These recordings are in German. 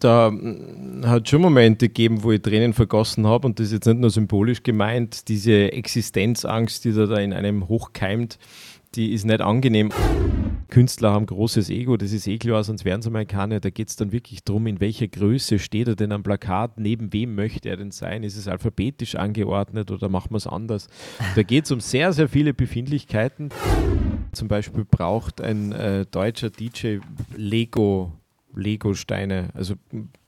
Da mm, hat schon Momente gegeben, wo ich Tränen vergossen habe und das ist jetzt nicht nur symbolisch gemeint. Diese Existenzangst, die da, da in einem hochkeimt, die ist nicht angenehm. Künstler haben großes Ego, das ist eh klar, sonst wären sie mal keine. Da geht es dann wirklich darum, in welcher Größe steht er denn am Plakat, neben wem möchte er denn sein? Ist es alphabetisch angeordnet oder machen wir es anders? Da geht es um sehr, sehr viele Befindlichkeiten. Zum Beispiel braucht ein äh, deutscher DJ Lego Lego-Steine, also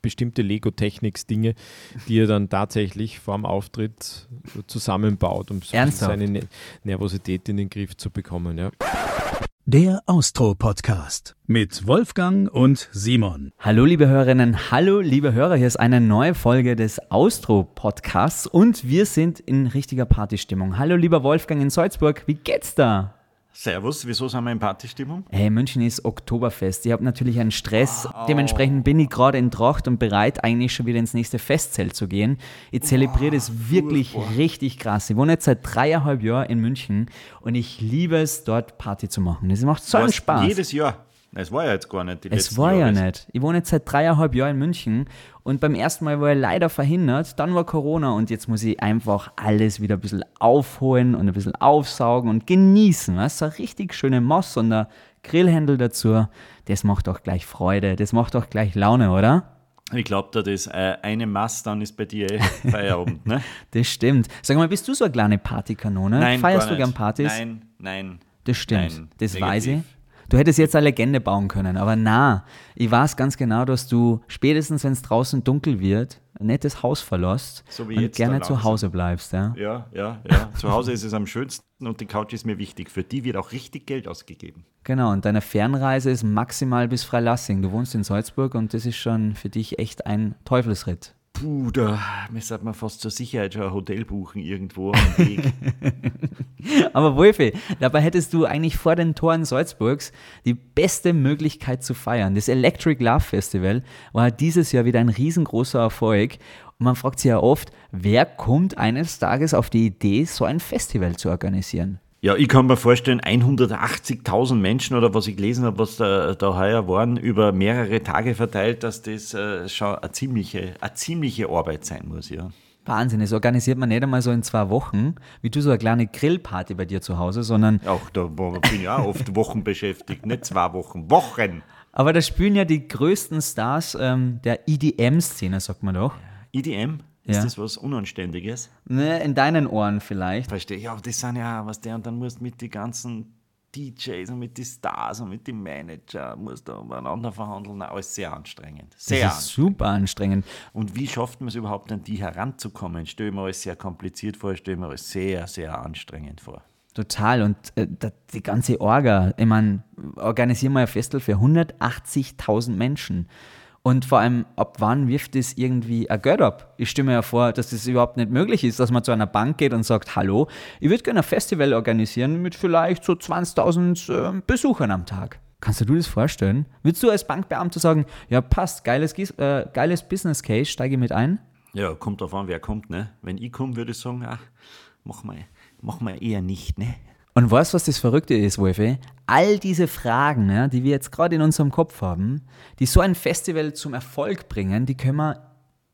bestimmte Lego-Techniks-Dinge, die er dann tatsächlich vorm Auftritt zusammenbaut, um seine ne Nervosität in den Griff zu bekommen. Ja. Der Austro-Podcast mit Wolfgang und Simon. Hallo liebe Hörerinnen, hallo liebe Hörer, hier ist eine neue Folge des Austro-Podcasts und wir sind in richtiger Partystimmung. Hallo lieber Wolfgang in Salzburg, wie geht's da? Servus, wieso sind wir in Partystimmung? Hey, München ist Oktoberfest. Ich habe natürlich einen Stress. Wow. Dementsprechend bin ich gerade in Tracht und bereit, eigentlich schon wieder ins nächste Festzelt zu gehen. Ich zelebriere wow, das wirklich furchtbar. richtig krass. Ich wohne jetzt seit dreieinhalb Jahren in München und ich liebe es, dort Party zu machen. Das macht so einen Spaß. Jedes Jahr. Es war ja jetzt gar nicht. Die es war Jahre. ja nicht. Ich wohne jetzt seit dreieinhalb Jahren in München und beim ersten Mal war er leider verhindert. Dann war Corona und jetzt muss ich einfach alles wieder ein bisschen aufholen und ein bisschen aufsaugen und genießen. Weißt? So eine richtig schöne Moss und der Grillhändel dazu. Das macht doch gleich Freude. Das macht doch gleich Laune, oder? Ich glaube, da das äh, eine Mass, dann ist bei dir eh Feierabend, ne? das stimmt. Sag mal, bist du so eine kleine Partykanone? Nein, Feierst du gern Partys? Nein, nein. Das stimmt. Nein, das negativ. weiß ich. Du hättest jetzt eine Legende bauen können, aber na, ich weiß ganz genau, dass du spätestens, wenn es draußen dunkel wird, ein nettes Haus verlässt so und gerne zu Hause bleibst. Ja? ja, ja, ja. zu Hause ist es am schönsten und die Couch ist mir wichtig. Für die wird auch richtig Geld ausgegeben. Genau, und deine Fernreise ist maximal bis Freilassing. Du wohnst in Salzburg und das ist schon für dich echt ein Teufelsritt. Puh, da müsste man fast zur Sicherheit schon ein Hotel buchen irgendwo am Weg. Aber Wolfi, dabei hättest du eigentlich vor den Toren Salzburgs die beste Möglichkeit zu feiern. Das Electric Love Festival war dieses Jahr wieder ein riesengroßer Erfolg. Und man fragt sich ja oft, wer kommt eines Tages auf die Idee, so ein Festival zu organisieren? Ja, ich kann mir vorstellen, 180.000 Menschen oder was ich gelesen habe, was da, da heuer waren, über mehrere Tage verteilt, dass das äh, schon eine ziemliche, eine ziemliche Arbeit sein muss, ja. Wahnsinn, das organisiert man nicht einmal so in zwei Wochen, wie du so eine kleine Grillparty bei dir zu Hause, sondern. Auch da bin ich auch oft Wochen beschäftigt, nicht zwei Wochen, Wochen. Aber da spielen ja die größten Stars ähm, der EDM-Szene, sagt man doch. EDM? Ist ja. das was Unanständiges? Ne, in deinen Ohren vielleicht. Verstehe. Ja, das sind ja, was der, und dann musst du mit den ganzen DJs und mit den Stars und mit den Manager musst du übereinander verhandeln. Alles sehr anstrengend. Sehr das ist super anstrengend. Und wie schafft man es überhaupt, an die heranzukommen? Stelle mir alles sehr kompliziert vor, stelle mir alles sehr, sehr anstrengend vor. Total. Und äh, die ganze Orga, ich meine, organisieren wir ein Festival für 180.000 Menschen. Und vor allem, ab wann wirft es irgendwie ein Geld ab? Ich stimme ja vor, dass das überhaupt nicht möglich ist, dass man zu einer Bank geht und sagt, hallo, ich würde gerne ein Festival organisieren mit vielleicht so 20.000 äh, Besuchern am Tag. Kannst du dir das vorstellen? Würdest du als Bankbeamter sagen, ja passt, geiles, äh, geiles Business Case, steige mit ein? Ja, kommt drauf an, wer kommt, ne? Wenn ich komme, würde ich sagen, ach, mach mal, mach mal eher nicht, ne? Und weißt du, was das Verrückte ist, Wolfi? All diese Fragen, ja, die wir jetzt gerade in unserem Kopf haben, die so ein Festival zum Erfolg bringen, die können wir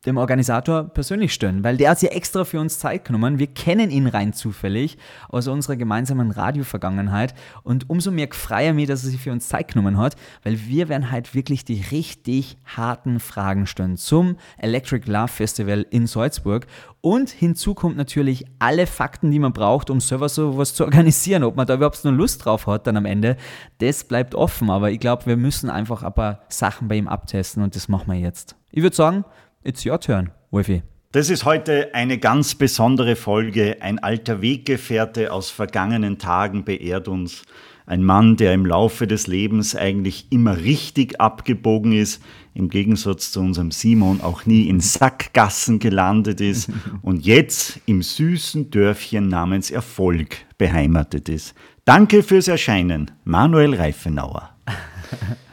dem Organisator persönlich stellen, weil der hat sich extra für uns Zeit genommen. Wir kennen ihn rein zufällig aus unserer gemeinsamen Radio-Vergangenheit und umso mehr freier mir, dass er sich für uns Zeit genommen hat, weil wir werden halt wirklich die richtig harten Fragen stellen zum Electric Love Festival in Salzburg und hinzu kommt natürlich alle Fakten, die man braucht, um selber sowas zu organisieren. Ob man da überhaupt nur Lust drauf hat dann am Ende, das bleibt offen. Aber ich glaube, wir müssen einfach ein paar Sachen bei ihm abtesten und das machen wir jetzt. Ich würde sagen, It's your turn, Wolfi. Das ist heute eine ganz besondere Folge. Ein alter Weggefährte aus vergangenen Tagen beehrt uns. Ein Mann, der im Laufe des Lebens eigentlich immer richtig abgebogen ist, im Gegensatz zu unserem Simon auch nie in Sackgassen gelandet ist und jetzt im süßen Dörfchen namens Erfolg beheimatet ist. Danke fürs Erscheinen, Manuel Reifenauer.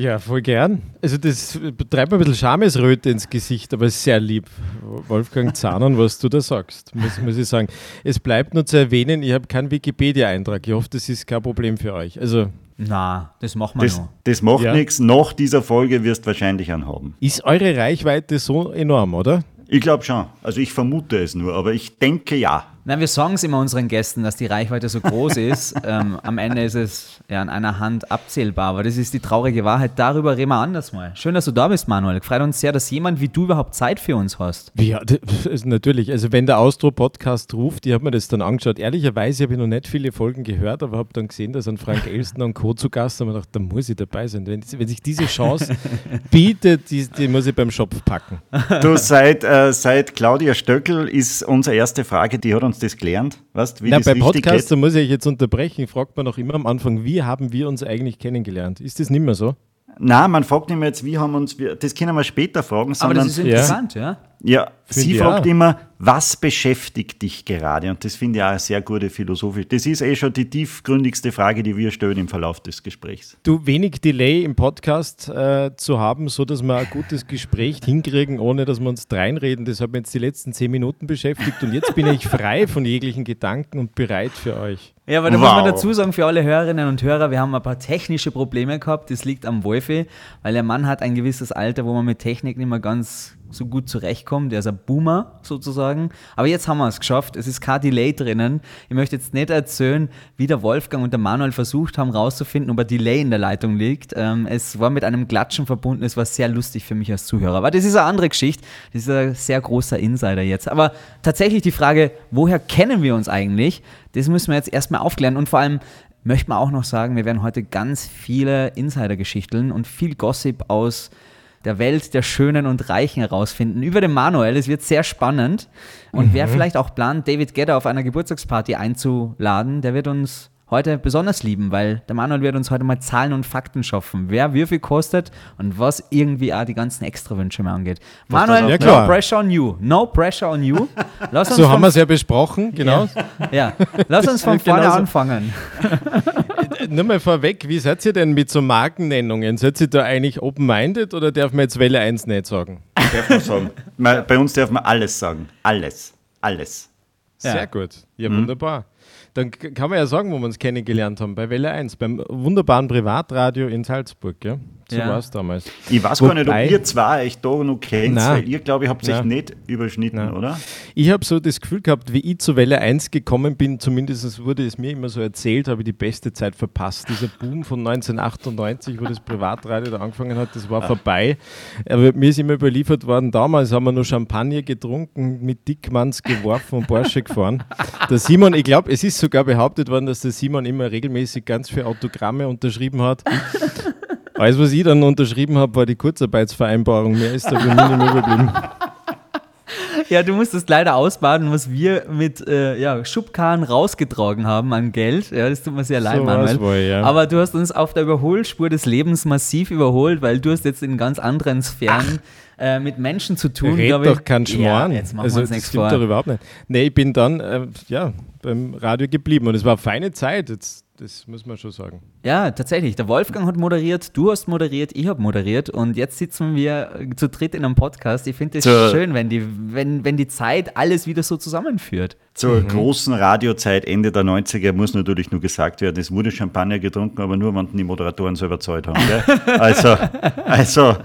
Ja, voll gern. Also das treibt mir ein bisschen Schamesröte ins Gesicht, aber sehr lieb. Wolfgang Zahnon, was du da sagst, muss, muss ich sagen. Es bleibt nur zu erwähnen, ich habe keinen Wikipedia-Eintrag. Ich hoffe, das ist kein Problem für euch. Also Na, das machen wir Das, noch. das macht Ja. nichts. Nach dieser Folge wirst du wahrscheinlich einen haben. Ist eure Reichweite so enorm, oder? Ich glaube schon. Also ich vermute es nur, aber ich denke ja. Na, wir sagen es immer unseren Gästen, dass die Reichweite so groß ist. ähm, am Ende ist es ja an einer Hand abzählbar, aber das ist die traurige Wahrheit. Darüber reden wir anders mal. Schön, dass du da bist, Manuel. Freut uns sehr, dass jemand wie du überhaupt Zeit für uns hast. Ja, das ist natürlich. Also wenn der Austro-Podcast ruft, ich habe mir das dann angeschaut. Ehrlicherweise habe ich noch nicht viele Folgen gehört, aber habe dann gesehen, dass ein Frank Elstner und Co. zu Gast sind und mir gedacht, da muss ich dabei sein. Wenn, wenn sich diese Chance bietet, die, die muss ich beim Schopf packen. Du, seit, äh, seit Claudia Stöckel ist unsere erste Frage, die hat uns das gelernt. Weißt, wie Na, das bei Podcasts, da muss ich euch jetzt unterbrechen, fragt man noch immer am Anfang, wie haben wir uns eigentlich kennengelernt? Ist das nicht mehr so? Nein, man fragt nicht mehr jetzt, wie haben uns, wir, das können wir später fragen, Aber das ist interessant, ja? ja, sie Finde ich fragt auch. immer, was beschäftigt dich gerade? Und das finde ich auch eine sehr gute Philosophie. Das ist eh schon die tiefgründigste Frage, die wir stellen im Verlauf des Gesprächs. Du, wenig Delay im Podcast äh, zu haben, so dass wir ein gutes Gespräch hinkriegen, ohne dass wir uns dreinreden, das hat mich jetzt die letzten zehn Minuten beschäftigt und jetzt bin ich frei von jeglichen Gedanken und bereit für euch. Ja, aber da muss man Wow. dazu sagen, für alle Hörerinnen und Hörer, wir haben ein paar technische Probleme gehabt. Das liegt am Wolfi, weil der Mann hat ein gewisses Alter, wo man mit Technik nicht mehr ganz so gut zurechtkommt. Der ist ein Boomer sozusagen. Aber jetzt haben wir es geschafft. Es ist kein Delay drinnen. Ich möchte jetzt nicht erzählen, wie der Wolfgang und der Manuel versucht haben, rauszufinden, ob ein Delay in der Leitung liegt. Ähm, es war mit einem Klatschen verbunden. Es war sehr lustig für mich als Zuhörer. Aber das ist eine andere Geschichte. Das ist ein sehr großer Insider jetzt. Aber tatsächlich die Frage, woher kennen wir uns eigentlich? Das müssen wir jetzt erstmal aufklären. Und vor allem möchte man auch noch sagen, wir werden heute ganz viele Insider-Geschichten und viel Gossip aus der Welt der Schönen und Reichen herausfinden über den Manuel. Es wird sehr spannend. Und wer vielleicht auch plant, David Gedder auf einer Geburtstagsparty einzuladen, der wird uns heute besonders lieben, weil der Manuel wird uns heute mal Zahlen und Fakten schaffen, wer wie viel kostet und was irgendwie auch die ganzen Extrawünsche mehr angeht. Manuel, Ja, no pressure on you. No pressure on you. Lass uns So haben wir es ja besprochen, genau. ja, lass uns von Genau vorne so. anfangen. Nur mal vorweg, wie seid ihr denn mit so Markennennungen? Seid ihr da eigentlich open-minded oder darf man jetzt Welle 1 nicht sagen? Darf man sagen. Bei uns darf man alles sagen. Alles. Alles. Ja. Sehr gut. Ja, wunderbar. Dann kann man ja sagen, wo wir uns kennengelernt haben, bei Welle 1, beim wunderbaren Privatradio in Salzburg. Gell? So Ja. war es damals. Ich weiß gar nicht, Wobei- ob ihr zwei euch da noch kennt, Nein. weil ihr, glaube ich, habt sich Nein. nicht überschnitten, Nein. oder? Ich habe so das Gefühl gehabt, wie ich zu Welle 1 gekommen bin, zumindest wurde es mir immer so erzählt, habe ich die beste Zeit verpasst. Dieser Boom von 1998, wo das Privatradio da angefangen hat, das war vorbei. Aber mir ist immer überliefert worden, damals haben wir nur Champagner getrunken, mit Dickmanns geworfen und Porsche gefahren. Der Simon, ich glaube, es ist sogar behauptet worden, dass der Simon immer regelmäßig ganz viele Autogramme unterschrieben hat. Alles, was ich dann unterschrieben habe, war die Kurzarbeitsvereinbarung. Mehr ist da für mich nicht mehr überblieben. Ja, du musstest leider ausbaden, was wir mit äh, ja, Schubkarren rausgetragen haben an Geld. Ja, das tut mir sehr leid, So Manuel. wohl, ja. Aber du hast uns auf der Überholspur des Lebens massiv überholt, weil du hast jetzt in ganz anderen Sphären äh, mit Menschen zu tun. Red glaub ich. doch keinen Schmarrn. Ja, jetzt machen also, wir uns das nichts stimmt vor. doch überhaupt nicht. Nee, ich bin dann äh, ja, beim Radio geblieben und es war eine feine Zeit, jetzt, das muss man schon sagen. Ja, tatsächlich. Der Wolfgang hat moderiert, du hast moderiert, ich habe moderiert und jetzt sitzen wir äh, zu dritt in einem Podcast. Ich finde es schön, wenn die, wenn, wenn die Zeit alles wieder so zusammenführt. Zur Mhm. großen Radiozeit Ende der 90er muss natürlich nur gesagt werden, es wurde Champagner getrunken, aber nur, wenn die Moderatoren selber Zeit haben. Gell? Also, also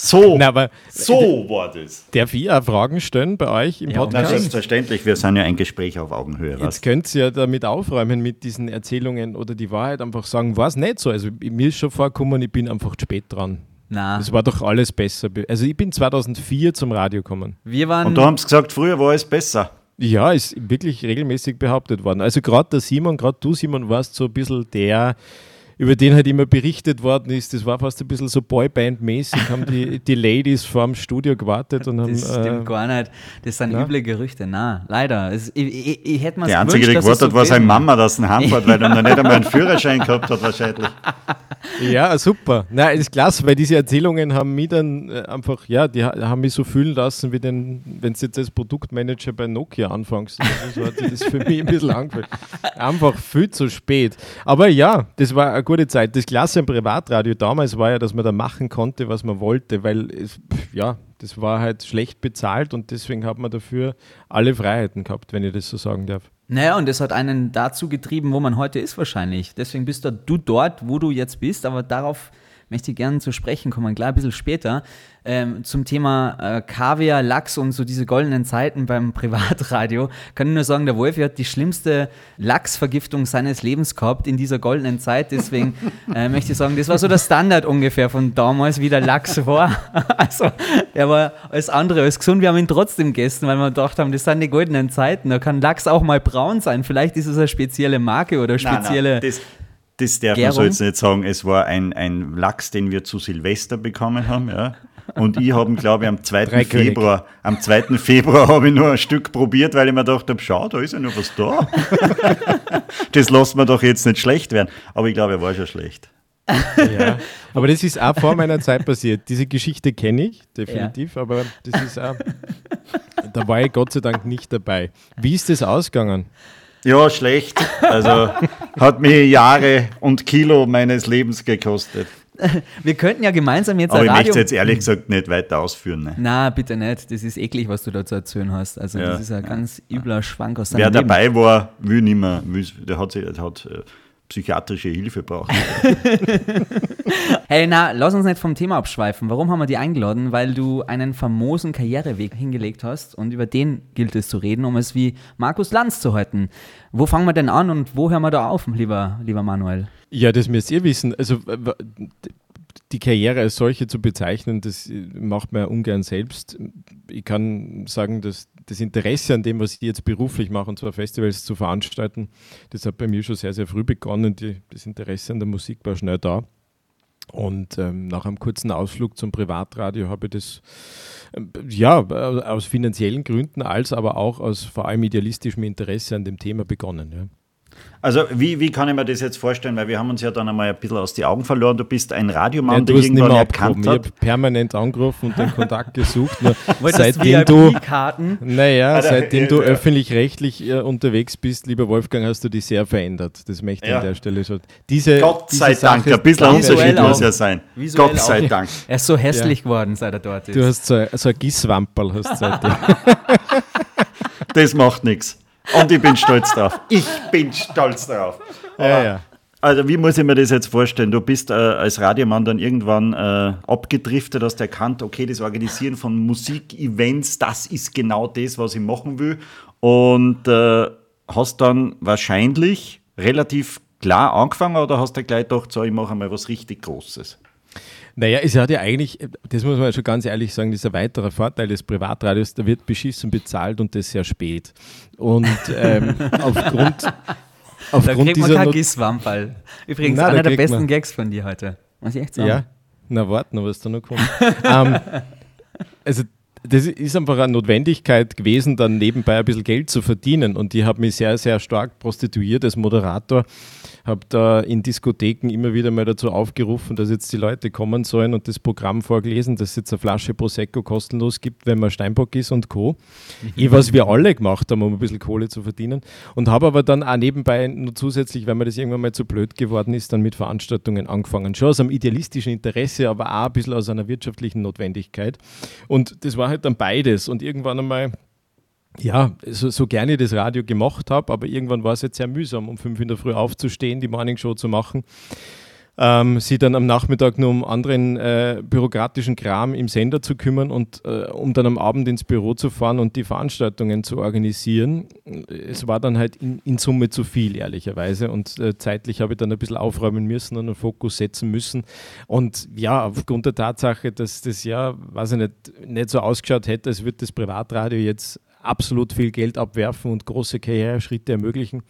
so, Na, aber so war das. darf ich auch Fragen stellen bei euch im Ja, Na, Podcast? selbstverständlich, wir sind ja ein Gespräch auf Augenhöhe. Jetzt Was? könnt ihr ja damit aufräumen mit diesen Erzählungen oder die Wahrheit einfach sagen, war es nicht so. Also mir ist schon vorgekommen, ich bin einfach zu spät dran. Na, Es war doch alles besser. Also ich bin 2004 zum Radio gekommen. wir waren. Und da haben sie gesagt, früher war es besser. Ja, ist wirklich regelmäßig behauptet worden. Also gerade der Simon, gerade du Simon, warst so ein bisschen der, über den halt immer berichtet worden ist. Das war fast ein bisschen so Boyband-mäßig, haben die, die Ladies vorm Studio gewartet und haben... Das stimmt äh, gar nicht. Das sind na? üble Gerüchte. Na, leider. Es, ich, ich, ich hätte mir Der Einzige, der gewartet hat, war seine Mama, dass er heimfährt, weil er noch nicht einmal einen Führerschein gehabt hat wahrscheinlich. Ja, super. Nein, ist klasse, weil diese Erzählungen haben mich dann äh, einfach, ja, die ha- haben mich so fühlen lassen, wie den, wenn du jetzt als Produktmanager bei Nokia anfängst. Also so hat sich das für mich ein bisschen angefühlt. Einfach viel zu spät. Aber ja, das war eine gute Zeit. Das Klasse am Privatradio damals war ja, dass man da machen konnte, was man wollte, weil es, ja, das war halt schlecht bezahlt und deswegen hat man dafür alle Freiheiten gehabt, wenn ich das so sagen darf. Naja, und das hat einen dazu getrieben, wo man heute ist wahrscheinlich. Deswegen bist du dort, wo du jetzt bist, aber darauf möchte ich gerne zu sprechen kommen, klar, ein bisschen später, ähm, zum Thema äh, Kaviar, Lachs und so diese goldenen Zeiten beim Privatradio. Kann ich nur sagen, der Wolfi hat die schlimmste Lachsvergiftung seines Lebens gehabt in dieser goldenen Zeit. Deswegen äh, möchte ich sagen, das war so der Standard ungefähr von damals, wie der Lachs war. also er war alles andere als gesund. Wir haben ihn trotzdem gegessen, weil wir gedacht haben, das sind die goldenen Zeiten. Da kann Lachs auch mal braun sein. Vielleicht ist es eine spezielle Marke oder spezielle. Nein, nein, das, das darf Gärung. man so jetzt nicht sagen. Es war ein, ein Lachs, den wir zu Silvester bekommen haben. Ja. Und ich habe, glaube ich, am 2. Februar, am 2. Februar habe ich nur ein Stück probiert, weil ich mir gedacht habe, schau, da ist ja noch was da. das lassen wir doch jetzt nicht schlecht werden. Aber ich glaube, er war schon schlecht. Ja, aber das ist auch vor meiner Zeit passiert. Diese Geschichte kenne ich definitiv, ja. aber das ist auch, da war ich Gott sei Dank nicht dabei. Wie ist das ausgegangen? Ja, schlecht. Also hat mir Jahre und Kilo meines Lebens gekostet. Wir könnten ja gemeinsam jetzt Aber ich möchte es jetzt ehrlich gesagt nicht weiter ausführen. Ne? Na, bitte nicht. Das ist eklig, was du da zu erzählen hast. Also, ja. das ist ein ganz übler Schwank aus seinem Wer Leben. dabei war, will nicht mehr. Der hat, der hat äh, psychiatrische Hilfe braucht. hey, na, lass uns nicht vom Thema abschweifen. Warum haben wir die eingeladen? Weil du einen famosen Karriereweg hingelegt hast und über den gilt es zu reden, um es wie Markus Lanz zu halten. Wo fangen wir denn an und wo hören wir da auf, lieber, lieber Manuel? Ja, das müsst ihr wissen. Also die Karriere als solche zu bezeichnen, das macht man ja ungern selbst. Ich kann sagen, dass das Interesse an dem, was ich jetzt beruflich mache, und zwar Festivals zu veranstalten, das hat bei mir schon sehr, sehr früh begonnen. Die, das Interesse an der Musik war schnell da. Und ähm, nach einem kurzen Ausflug zum Privatradio habe ich das ähm, ja aus finanziellen Gründen als aber auch aus vor allem idealistischem Interesse an dem Thema begonnen. Ja. Also wie, wie kann ich mir das jetzt vorstellen? Weil wir haben uns ja dann einmal ein bisschen aus die Augen verloren. Du bist ein Radiomann, ja, der irgendwann erkannt hat. Ich habe permanent angerufen und den Kontakt gesucht. seitdem du, naja, also, seitdem ja, du ja. öffentlich-rechtlich äh, unterwegs bist, lieber Wolfgang, hast du dich sehr verändert. Das möchte ich an der Stelle schon. Diese, Gott sei diese Dank, ein bisschen Unterschied muss ja sein. Visuell Gott sei auch. Dank. Er ist so hässlich geworden, seit er dort ist. Du hast so, so ein Gisswamperl hast seitdem. das macht nichts. Und ich bin stolz drauf. Ich bin stolz drauf. Ja, ja. Also wie muss ich mir das jetzt vorstellen? Du bist äh, als Radiomann dann irgendwann äh, abgedriftet, hast erkannt, okay, das Organisieren von Musikevents, das ist genau das, was ich machen will. Und äh, hast dann wahrscheinlich relativ klar angefangen oder hast du gleich gedacht, so, ich mache mal was richtig Großes? Naja, es hat ja eigentlich, das muss man schon ganz ehrlich sagen, dieser weitere Vorteil des Privatradios, da wird beschissen bezahlt und das sehr spät. Und ähm, aufgrund, aufgrund da kriegt man kein Gisswamperl. Übrigens, Nein, einer der besten man. Gags von dir heute. Muss ich echt sagen. Ja, na warte noch, was da noch kommt. ähm, also das ist einfach eine Notwendigkeit gewesen, dann nebenbei ein bisschen Geld zu verdienen. Und ich habe mich sehr, sehr stark prostituiert als Moderator habe da in Diskotheken immer wieder mal dazu aufgerufen, dass jetzt die Leute kommen sollen und das Programm vorgelesen, dass es jetzt eine Flasche Prosecco kostenlos gibt, wenn man Steinbock ist und Co. Mhm. Was wir alle gemacht haben, um ein bisschen Kohle zu verdienen. Und habe aber dann auch nebenbei nur zusätzlich, weil mir das irgendwann mal zu blöd geworden ist, dann mit Veranstaltungen angefangen. Schon aus einem idealistischen Interesse, aber auch ein bisschen aus einer wirtschaftlichen Notwendigkeit. Und das war halt dann beides. Und irgendwann einmal ja, so, so gerne ich das Radio gemacht habe, aber irgendwann war es jetzt sehr mühsam, um fünf in der Früh aufzustehen, die Morningshow zu machen. Ähm, sie dann am Nachmittag nur um anderen äh, bürokratischen Kram im Sender zu kümmern und äh, um dann am Abend ins Büro zu fahren und die Veranstaltungen zu organisieren. Es war dann halt in, in Summe zu viel, ehrlicherweise. Und äh, zeitlich habe ich dann ein bisschen aufräumen müssen und einen Fokus setzen müssen. Und ja, aufgrund der Tatsache, dass das ja, weiß ich nicht, nicht so ausgeschaut hätte, als würde das Privatradio jetzt absolut viel Geld abwerfen und große Karriereschritte ermöglichen,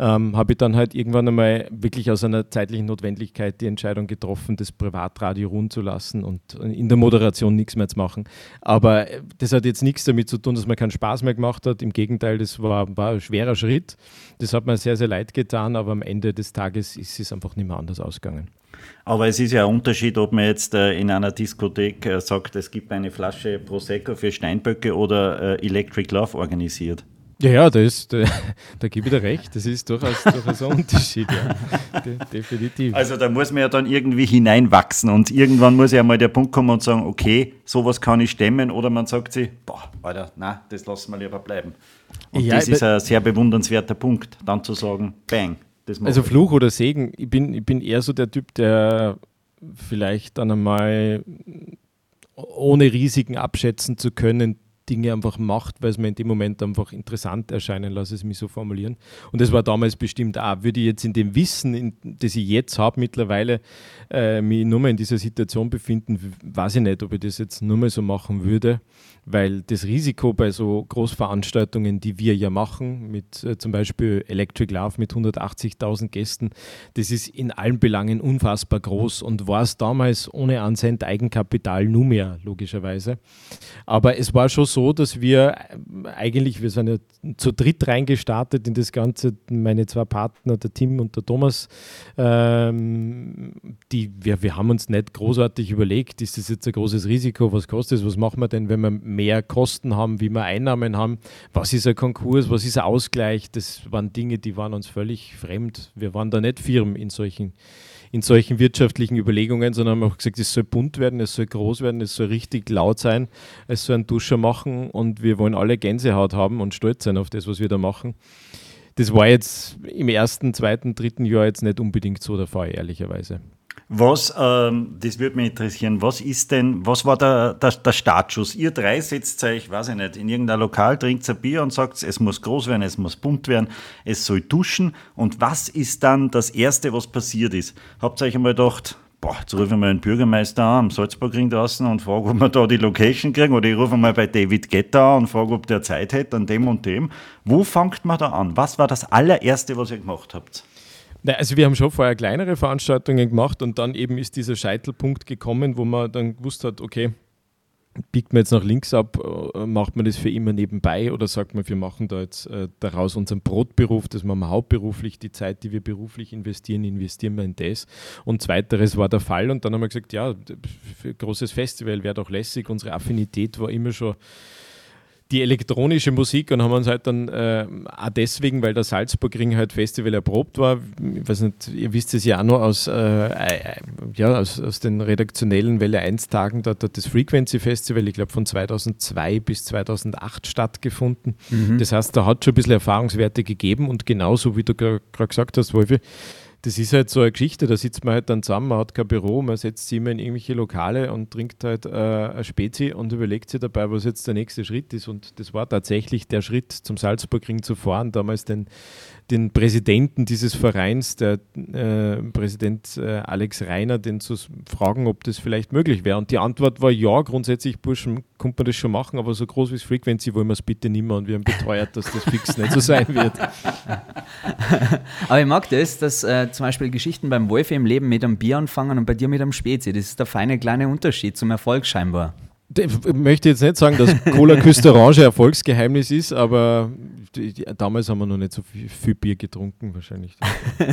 ähm, habe ich dann halt irgendwann einmal wirklich aus einer zeitlichen Notwendigkeit die Entscheidung getroffen, das Privatradio ruhen zu lassen und in der Moderation nichts mehr zu machen. Aber äh, das hat jetzt nichts damit zu tun, dass man keinen Spaß mehr gemacht hat. Im Gegenteil, das war, war ein schwerer Schritt. Das hat mir sehr, sehr leid getan, aber am Ende des Tages ist es einfach nicht mehr anders ausgegangen. Aber es ist ja ein Unterschied, ob man jetzt äh, in einer Diskothek äh, sagt, es gibt eine Flasche Prosecco für Steinböcke oder äh, Electric Love organisiert. Ja, ja, da, ist, da, da gebe ich dir recht. Das ist durchaus, durchaus ein Unterschied, ja. De, definitiv. Also da muss man ja dann irgendwie hineinwachsen und irgendwann muss ja mal der Punkt kommen und sagen, okay, sowas kann ich stemmen oder man sagt sich, boah, Alter, nein, das lassen wir lieber bleiben. Und ja, das ist ein sehr bewundernswerter Punkt, dann zu sagen, bang. Also Fluch oder Segen, ich bin, ich bin eher so der Typ, der vielleicht dann einmal ohne Risiken abschätzen zu können, Dinge einfach macht, weil es mir in dem Moment einfach interessant erscheinen, lasse es mich so formulieren. Und das war damals bestimmt auch, würde ich jetzt in dem Wissen, in, das ich jetzt habe, mittlerweile äh, mich nur mal in dieser Situation befinden, weiß ich nicht, ob ich das jetzt nur mal so machen würde weil das Risiko bei so Großveranstaltungen, die wir ja machen, mit äh, zum Beispiel Electric Love mit 180.000 Gästen, das ist in allen Belangen unfassbar groß und war es damals ohne Ansend Eigenkapital nur mehr, logischerweise. Aber es war schon so, dass wir äh, eigentlich, wir sind ja zu dritt reingestartet in das Ganze, meine zwei Partner, der Tim und der Thomas, ähm, die, wir, wir haben uns nicht großartig überlegt, ist das jetzt ein großes Risiko, was kostet es, was machen wir denn, wenn wir mehr Kosten haben, wie wir Einnahmen haben. Was ist ein Konkurs, was ist ein Ausgleich? Das waren Dinge, die waren uns völlig fremd. Wir waren da nicht Firmen in solchen, in solchen wirtschaftlichen Überlegungen, sondern haben auch gesagt, es soll bunt werden, es soll groß werden, es soll richtig laut sein, es soll einen Duscher machen und wir wollen alle Gänsehaut haben und stolz sein auf das, was wir da machen. Das war jetzt im ersten, zweiten, dritten Jahr jetzt nicht unbedingt so der Fall, ehrlicherweise. Was, ähm, das würde mich interessieren, was ist denn, was war der, der, der Startschuss? Ihr drei setzt euch, weiß ich nicht, in irgendein Lokal, trinkt ein Bier und sagt, es muss groß werden, es muss bunt werden, es soll duschen. Und was ist dann das Erste, was passiert ist? Habt ihr euch einmal gedacht, boah, jetzt rufe ich mal den Bürgermeister an am Salzburgring draußen und frage, ob wir da die Location kriegen. Oder ich rufe mal bei David Getter an und frage, ob der Zeit hätte an dem und dem. Wo fangt man da an? Was war das allererste, was ihr gemacht habt? Also wir haben schon vorher kleinere Veranstaltungen gemacht und dann eben ist dieser Scheitelpunkt gekommen, wo man dann gewusst hat, okay, biegt man jetzt nach links ab, äh, macht man das für immer nebenbei oder sagt man, wir machen da jetzt äh, daraus unseren Brotberuf, das machen wir hauptberuflich, die Zeit, die wir beruflich investieren, investieren wir in das. Und zweiteres war der Fall und dann haben wir gesagt, ja, großes Festival wäre doch lässig, unsere Affinität war immer schon die elektronische Musik und haben uns halt dann äh, auch deswegen, weil der Salzburgring halt Festival erprobt war, ich weiß nicht, ihr wisst es ja auch noch aus, äh, äh ja, aus, aus den redaktionellen Welle 1 Tagen, da hat das Frequency Festival, ich glaube von 2002 bis 2008 stattgefunden. Mhm. Das heißt, da hat schon ein bisschen Erfahrungswerte gegeben und genauso wie du gerade gesagt hast, Wolfi, das ist halt so eine Geschichte, da sitzt man halt dann zusammen, man hat kein Büro, man setzt sich immer in irgendwelche Lokale und trinkt halt äh, eine Spezi und überlegt sich dabei, was jetzt der nächste Schritt ist. Und das war tatsächlich der Schritt, zum Salzburgring zu fahren, damals den den Präsidenten dieses Vereins, der äh, Präsident äh, Alex Reiner, den zu fragen, ob das vielleicht möglich wäre. Und die Antwort war ja, grundsätzlich, Burschen, kommt man das schon machen, aber so groß wie es Frequency wollen wir es bitte nicht mehr und wir haben beteuert, dass das fix nicht so sein wird. aber ich mag das, dass äh, zum Beispiel Geschichten beim Wolf im Leben mit einem Bier anfangen und bei dir mit einem Spezi. Das ist der feine kleine Unterschied zum Erfolg scheinbar. Ich möchte jetzt nicht sagen, dass Cola Küste Orange Erfolgsgeheimnis ist, aber die, die, damals haben wir noch nicht so viel, viel Bier getrunken, wahrscheinlich.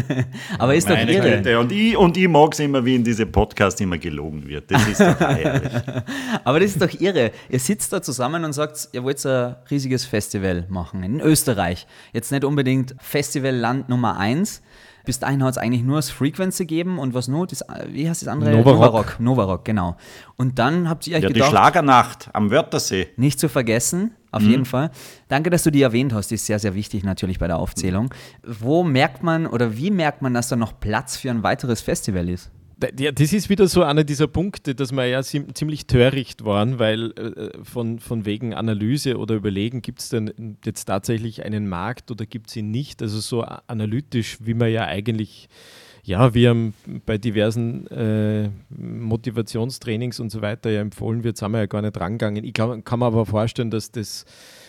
aber ist doch irre. Und ich, und ich mag es immer, wie in diesem Podcast immer gelogen wird. Das ist doch ehrlich. aber das ist doch irre. Ihr sitzt da zusammen und sagt, ihr wollt ein riesiges Festival machen in Österreich. Jetzt nicht unbedingt Festivalland Nummer 1, bis dahin hat es eigentlich nur das Frequency gegeben und was nur? Das, wie heißt das andere? Novarock. Novarock, Novarock genau. Und dann habt ihr euch ja, gedacht... die Schlagernacht am Wörthersee. Nicht zu vergessen, auf mhm. jeden Fall. Danke, dass du die erwähnt hast, die ist sehr, sehr wichtig natürlich bei der Aufzählung. Wo merkt man oder wie merkt man, dass da noch Platz für ein weiteres Festival ist? Ja, das ist wieder so einer dieser Punkte, dass wir ja ziemlich töricht waren, weil äh, von, von wegen Analyse oder Überlegen, gibt es denn jetzt tatsächlich einen Markt oder gibt es ihn nicht? Also so analytisch, wie man ja eigentlich, ja, wir haben bei diversen äh, Motivationstrainings und so weiter ja empfohlen wird, sind wir ja gar nicht rangegangen. Ich kann, kann mir aber vorstellen, dass das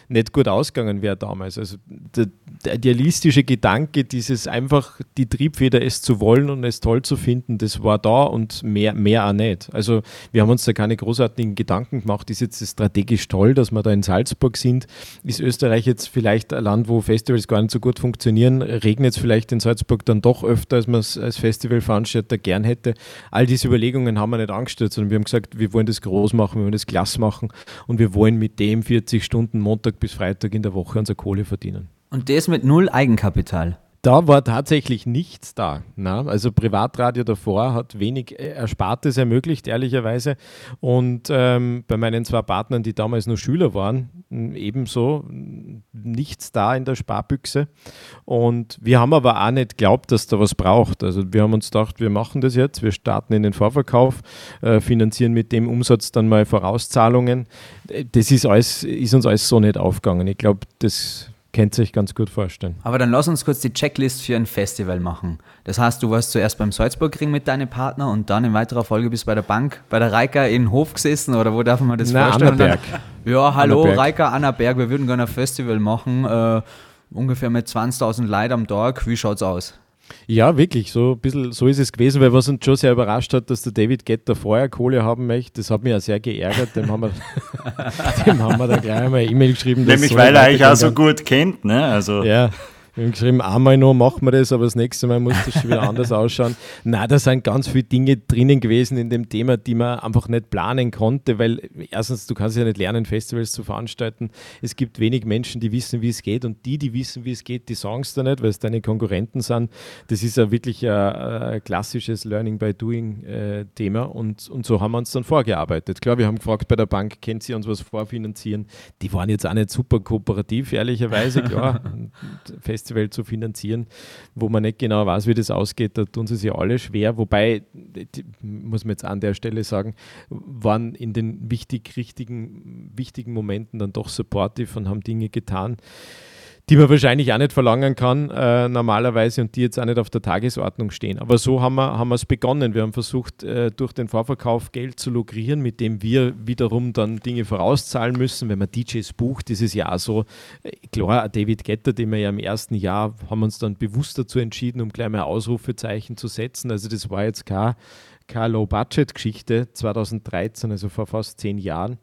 nicht gut ausgegangen wäre damals. Also der, der, idealistische Gedanke, dieses einfach die Triebfeder es zu wollen und es toll zu finden, das war da und mehr, mehr auch nicht. Also wir haben uns da keine großartigen Gedanken gemacht. Ist jetzt strategisch toll, dass wir da in Salzburg sind? Ist Österreich jetzt vielleicht ein Land, wo Festivals gar nicht so gut funktionieren? Regnet es vielleicht in Salzburg dann doch öfter, als man es als Festivalveranstalter gern hätte. All diese Überlegungen haben wir nicht angestellt, sondern wir haben gesagt, wir wollen das groß machen, wir wollen das klasse machen und wir wollen mit dem 40 Stunden Montag bis Freitag in der Woche unsere Kohle verdienen. Und das mit null Eigenkapital. Da war tatsächlich nichts da. Na? Also Privatradio davor hat wenig äh, Erspartes ermöglicht, ehrlicherweise. Und ähm, bei meinen zwei Partnern, die damals nur Schüler waren, ebenso nichts da in der Sparbüchse. Und wir haben aber auch nicht geglaubt, dass da was braucht. Also wir haben uns gedacht, wir machen das jetzt, wir starten in den Vorverkauf, äh, finanzieren mit dem Umsatz dann mal Vorauszahlungen. Äh, das ist, alles, ist uns alles so nicht aufgegangen. Ich glaube, das Kennt sich ganz gut vorstellen. Aber dann lass uns kurz die Checklist für ein Festival machen. Das heißt, du warst zuerst beim Salzburgring mit deinem Partner und dann in weiterer Folge bist bei der Bank, bei der Reika in Hof gesessen oder wo darf man das Na, vorstellen? Annaberg. Dann, ja, hallo, Annaberg. Reika, Annaberg, wir würden gerne ein Festival machen, äh, ungefähr mit 20.000 Leuten am Tag. Wie schaut's aus? Ja, wirklich, so ein bisschen so ist es gewesen, weil was uns schon sehr überrascht hat, dass der David Getter vorher Kohle haben möchte, das hat mich ja sehr geärgert, dem haben wir, dem haben wir da gleich einmal eine E-Mail geschrieben. Nämlich so weil er euch auch so gut kennt, ne? Also Ja, wir haben geschrieben, einmal noch machen wir das, aber das nächste Mal muss das schon wieder anders ausschauen. Nein, da sind ganz viele Dinge drinnen gewesen in dem Thema, die man einfach nicht planen konnte, weil erstens, du kannst ja nicht lernen, Festivals zu veranstalten. Es gibt wenig Menschen, die wissen, wie es geht und die, die wissen, wie es geht, die sagen es da nicht, weil es deine Konkurrenten sind. Das ist ja wirklich ein, ein klassisches Learning by Doing äh, Thema und, und so haben wir uns dann vorgearbeitet. Klar, wir haben gefragt bei der Bank, kennt sie uns was vorfinanzieren? Die waren jetzt auch nicht super kooperativ, ehrlicherweise, klar. ein Festival zu finanzieren, wo man nicht genau weiß, wie das ausgeht, da tun sie sich alle schwer. Wobei, muss man jetzt an der Stelle sagen, waren in den wichtig, richtigen, wichtigen Momenten dann doch supportive und haben Dinge getan, die man wahrscheinlich auch nicht verlangen kann äh, normalerweise und die jetzt auch nicht auf der Tagesordnung stehen. Aber so haben wir haben es begonnen. Wir haben versucht, äh, durch den Vorverkauf Geld zu lukrieren, mit dem wir wiederum dann Dinge vorauszahlen müssen. Wenn man DJs bucht, ist es ja auch so. Äh, klar, David Getter, den wir ja im ersten Jahr, haben uns dann bewusst dazu entschieden, um gleich mal Ausrufezeichen zu setzen. Also das war jetzt keine, keine Low-Budget-Geschichte 2013, also vor fast zehn Jahren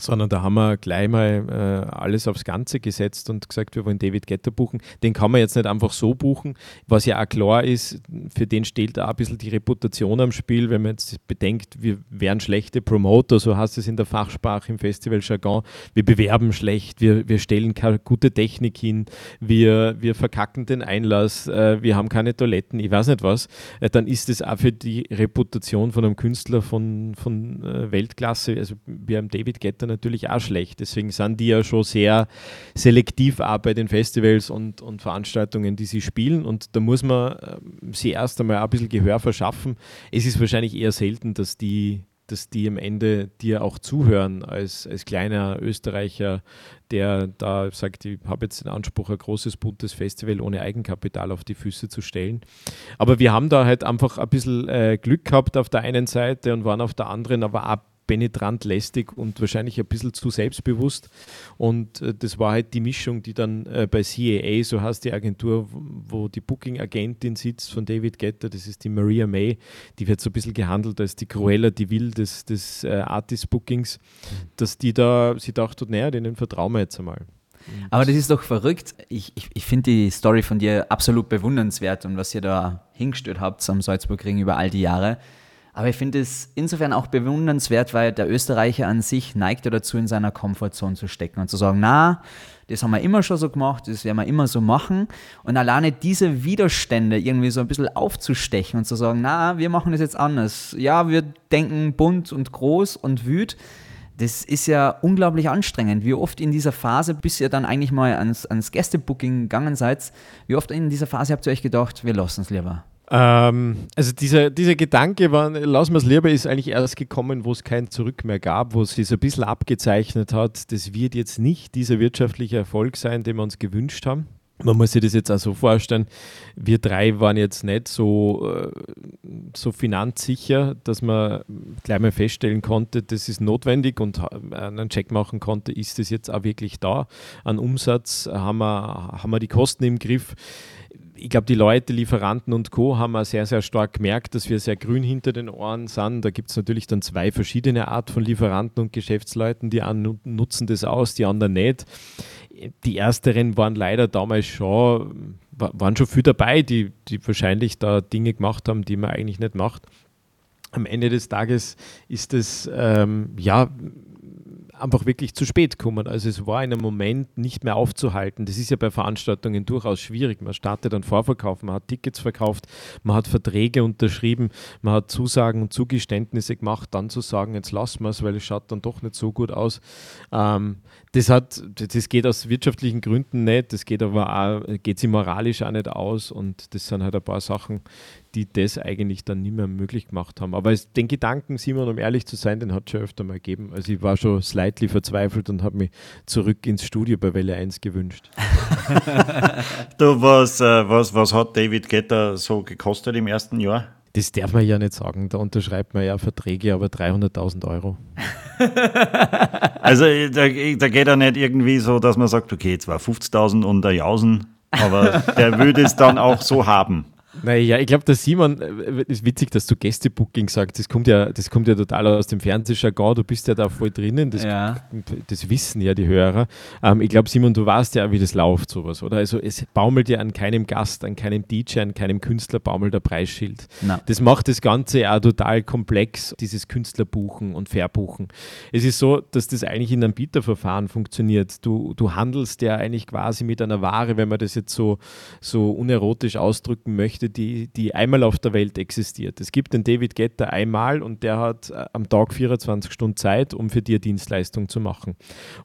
sondern da haben wir gleich mal äh, alles aufs Ganze gesetzt und gesagt, wir wollen David Getter buchen. Den kann man jetzt nicht einfach so buchen, was ja auch klar ist, für den steht da ein bisschen die Reputation am Spiel, wenn man jetzt bedenkt, wir wären schlechte Promoter, so heißt es in der Fachsprache im Festivaljargon, wir bewerben schlecht, wir, wir stellen keine gute Technik hin, wir, wir verkacken den Einlass, äh, wir haben keine Toiletten, ich weiß nicht was, äh, dann ist das auch für die Reputation von einem Künstler von, von äh, Weltklasse, also wir haben David Getter natürlich auch schlecht. Deswegen sind die ja schon sehr selektiv auch bei den Festivals und, und Veranstaltungen, die sie spielen. Und da muss man ähm, sie erst einmal ein bisschen Gehör verschaffen. Es ist wahrscheinlich eher selten, dass die dass die am Ende dir auch zuhören als, als kleiner Österreicher, der da sagt, ich habe jetzt den Anspruch, ein großes, buntes Festival ohne Eigenkapital auf die Füße zu stellen. Aber wir haben da halt einfach ein bisschen äh, Glück gehabt auf der einen Seite und waren auf der anderen aber auch penetrant lästig und wahrscheinlich ein bisschen zu selbstbewusst. Und äh, das war halt die Mischung, die dann äh, bei CAA, so heißt die Agentur, wo die Booking-Agentin sitzt von David Getter, das ist die Maria May, die wird so ein bisschen gehandelt als die Cruella, die will des, des äh, Artist-Bookings, dass die da, sie dachte, naja, denen vertrauen wir jetzt einmal. Aber das ist doch verrückt. Ich, ich, ich finde die Story von dir absolut bewundernswert und was ihr da hingestellt habt am Salzburgring über all die Jahre. Aber ich finde es insofern auch bewundernswert, weil der Österreicher an sich neigt ja dazu, in seiner Komfortzone zu stecken und zu sagen, na, das haben wir immer schon so gemacht, das werden wir immer so machen. Und alleine diese Widerstände irgendwie so ein bisschen aufzustechen und zu sagen, na, wir machen das jetzt anders. Ja, wir denken bunt und groß und wüt. Das ist ja unglaublich anstrengend. Wie oft in dieser Phase, bis ihr dann eigentlich mal ans, ans Gästebooking gegangen seid, wie oft in dieser Phase habt ihr euch gedacht, wir lassen es lieber? Ähm, also dieser, dieser Gedanke, war, lassen wir es lieber, ist eigentlich erst gekommen, wo es kein Zurück mehr gab, wo es sich so ein bisschen abgezeichnet hat, das wird jetzt nicht dieser wirtschaftliche Erfolg sein, den wir uns gewünscht haben. Man muss sich das jetzt auch so vorstellen, wir drei waren jetzt nicht so, äh, so finanzsicher, dass man gleich mal feststellen konnte, das ist notwendig und einen Check machen konnte, ist das jetzt auch wirklich da? An Umsatz, haben wir, haben wir die Kosten im Griff ich glaube, die Leute, Lieferanten und Co. haben auch sehr, sehr stark gemerkt, dass wir sehr grün hinter den Ohren sind. Da gibt es natürlich dann zwei verschiedene Art von Lieferanten und Geschäftsleuten. Die einen nutzen das aus, die anderen nicht. Die ersteren waren leider damals schon waren schon viele dabei, die, die wahrscheinlich da Dinge gemacht haben, die man eigentlich nicht macht. Am Ende des Tages ist es ähm, ja einfach wirklich zu spät kommen. Also es war in einem Moment nicht mehr aufzuhalten. Das ist ja bei Veranstaltungen durchaus schwierig. Man startet einen Vorverkauf, man hat Tickets verkauft, man hat Verträge unterschrieben, man hat Zusagen und Zugeständnisse gemacht, dann zu sagen, jetzt lassen wir es, weil es schaut dann doch nicht so gut aus. Ähm, das, hat, das geht aus wirtschaftlichen Gründen nicht, das geht aber auch, geht sie moralisch auch nicht aus und das sind halt ein paar Sachen, die das eigentlich dann nicht mehr möglich gemacht haben. Aber es, den Gedanken, Simon, um ehrlich zu sein, den hat es schon öfter mal gegeben. Also ich war schon slightly verzweifelt und habe mich zurück ins Studio bei Welle 1 gewünscht. du, was, äh, was, was hat David Getter so gekostet im ersten Jahr? Das darf man ja nicht sagen, da unterschreibt man ja Verträge, aber 300.000 Euro. also da, da geht er nicht irgendwie so, dass man sagt, okay, zwar 50.000 und ein Jausen, aber der würde es dann auch so haben. Naja, ich glaube, der Simon, äh, ist witzig, dass du Gästebooking sagst. Das kommt ja, das kommt ja total aus dem Fernsehjargon. Du bist ja da voll drinnen. Das, ja. das wissen ja die Hörer. Ähm, ich glaube, Simon, du weißt ja, wie das läuft, sowas, oder? Also, es baumelt ja an keinem Gast, an keinem DJ, an keinem Künstler baumelt der Preisschild. Nein. Das macht das Ganze ja total komplex, dieses Künstlerbuchen und Verbuchen. Es ist so, dass das eigentlich in einem Bieterverfahren funktioniert. Du, du handelst ja eigentlich quasi mit einer Ware, wenn man das jetzt so, so unerotisch ausdrücken möchte die, die einmal auf der Welt existiert. Es gibt den David Getter einmal und der hat äh, am Tag 24 Stunden Zeit, um für dir Dienstleistung zu machen.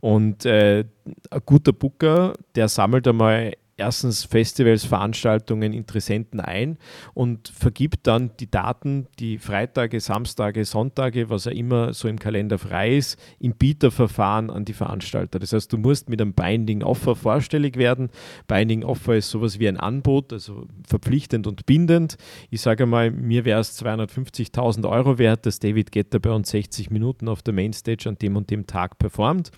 Und äh, ein guter Booker, der sammelt einmal erstens Festivals, Veranstaltungen, Interessenten ein und vergibt dann die Daten, die Freitage, Samstage, Sonntage, was er immer so im Kalender frei ist, im Bieterverfahren an die Veranstalter. Das heißt, du musst mit einem Binding Offer vorstellig werden. Binding Offer ist sowas wie ein Angebot, also verpflichtend und bindend. Ich sage mal, mir wäre es 250.000 Euro wert, dass David Getter bei uns 60 Minuten auf der Mainstage an dem und dem Tag performt.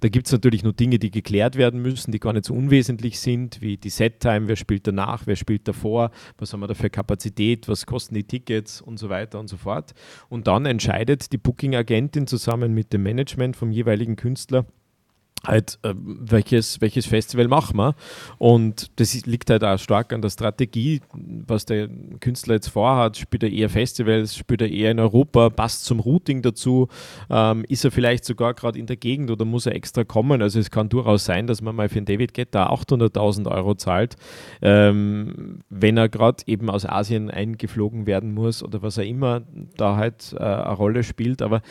Da gibt es natürlich nur Dinge, die geklärt werden müssen, die gar nicht so unwesentlich sind wie die Set-Time, wer spielt danach, wer spielt davor, was haben wir da für Kapazität, was kosten die Tickets und so weiter und so fort. Und dann entscheidet die Booking-Agentin zusammen mit dem Management vom jeweiligen Künstler, halt, äh, welches, welches Festival machen wir. Und das liegt halt auch stark an der Strategie, was der Künstler jetzt vorhat. Spielt er eher Festivals, spielt er eher in Europa, passt zum Routing dazu, ähm, ist er vielleicht sogar gerade in der Gegend oder muss er extra kommen. Also es kann durchaus sein, dass man mal für einen David Guetta 800.000 Euro zahlt, ähm, wenn er gerade eben aus Asien eingeflogen werden muss oder was er immer da halt äh, eine Rolle spielt. Aber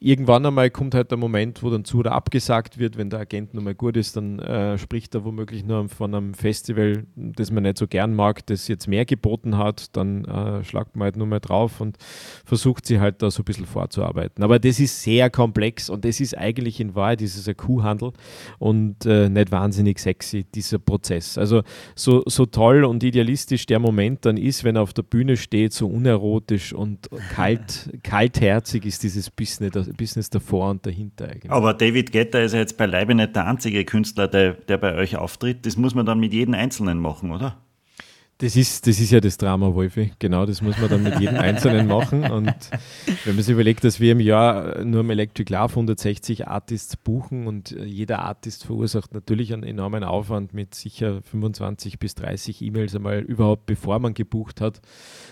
irgendwann einmal kommt halt der Moment, wo dann zu oder abgesagt wird. Wenn der Agent nochmal gut ist, dann äh, spricht er womöglich nur von einem Festival, das man nicht so gern mag, das jetzt mehr geboten hat. Dann äh, schlagt man halt nur mal drauf und versucht sie halt da so ein bisschen vorzuarbeiten. Aber das ist sehr komplex und das ist eigentlich in Wahrheit dieses ein Kuhhandel und äh, nicht wahnsinnig sexy, dieser Prozess. Also so, so toll und idealistisch der Moment dann ist, wenn er auf der Bühne steht, so unerotisch und kalt, kaltherzig ist dieses Business das Business davor und dahinter eigentlich. Aber David Getter ist ja jetzt beileibe nicht der einzige Künstler, der, der bei euch auftritt. Das muss man dann mit jedem Einzelnen machen, oder? Das ist, das ist ja das Drama, Wolfi. Genau, das muss man dann mit jedem Einzelnen machen. Und wenn man sich überlegt, dass wir im Jahr nur im Electric Love 160 Artists buchen und jeder Artist verursacht natürlich einen enormen Aufwand mit sicher 25 bis 30 E-Mails einmal überhaupt, bevor man gebucht hat.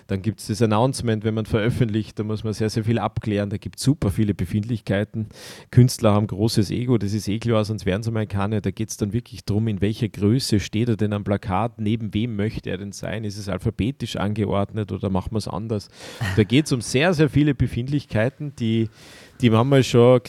Dann gibt es das Announcement, wenn man veröffentlicht, da muss man sehr, sehr viel abklären. Da gibt es super viele Befindlichkeiten. Künstler haben großes Ego, das ist eh klar, sonst wären sie mal keine. Da geht es dann wirklich darum, in welcher Größe steht er denn am Plakat, neben wem möchte er denn sein? Ist es alphabetisch angeordnet oder machen wir es anders? Da geht es um sehr, sehr viele Befindlichkeiten, die, die manchmal schon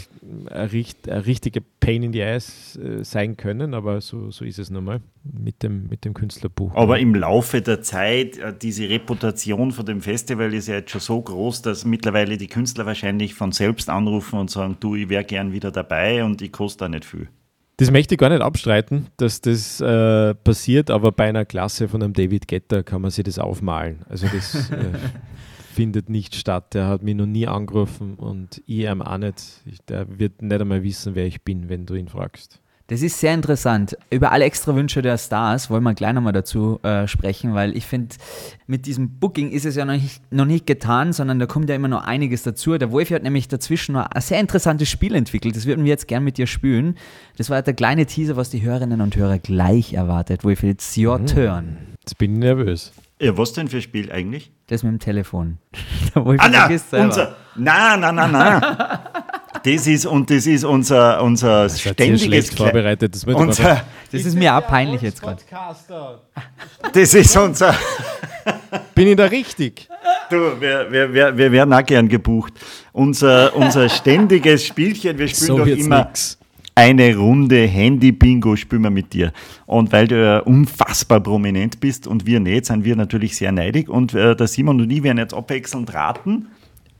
eine, richtige Pain in the Ass äh, sein können, aber so, so ist es nun mal mit dem, mit dem Künstlerbuch. Aber im Laufe der Zeit, äh, diese Reputation von dem Festival ist ja jetzt schon so groß, dass mittlerweile die Künstler wahrscheinlich von selbst anrufen und sagen, du, ich wäre gern wieder dabei und ich koste da nicht viel. Das möchte ich gar nicht abstreiten, dass das äh, passiert, aber bei einer Klasse von einem David Getter kann man sich das aufmalen. Also das äh, findet nicht statt. Der hat mich noch nie angerufen und ich ihm auch nicht. Ich, der wird nicht einmal wissen, wer ich bin, wenn du ihn fragst. Das ist sehr interessant. Über alle Extrawünsche der Stars wollen wir gleich nochmal dazu äh, sprechen, weil ich finde, mit diesem Booking ist es ja noch nicht, noch nicht getan, sondern da kommt ja immer noch einiges dazu. Der Wolfi hat nämlich dazwischen noch ein sehr interessantes Spiel entwickelt. Das würden wir jetzt gern mit dir spielen. Das war der kleine Teaser, was die Hörerinnen und Hörer gleich erwartet. Wolfi, it's your Mhm. turn. Jetzt bin ich nervös. Ja, was denn für ein Spiel eigentlich? Das mit dem Telefon. Der Wolfi Ah, unser, na, na, na, na. Das ist, und das ist unser, unser ihr ständiges, vorbereitet. Das, unser, Das ist mir auch peinlich jetzt gerade. das ist unser, Bin ich da richtig? du, wir, wir, wir, wir werden auch gern gebucht. Unser, unser ständiges Spielchen, wir spielen So doch immer nix. eine Runde Handy-Bingo spielen wir mit dir. Und weil du unfassbar prominent bist und wir nicht, sind wir natürlich sehr neidig. Und äh, der Simon und ich werden jetzt abwechselnd raten,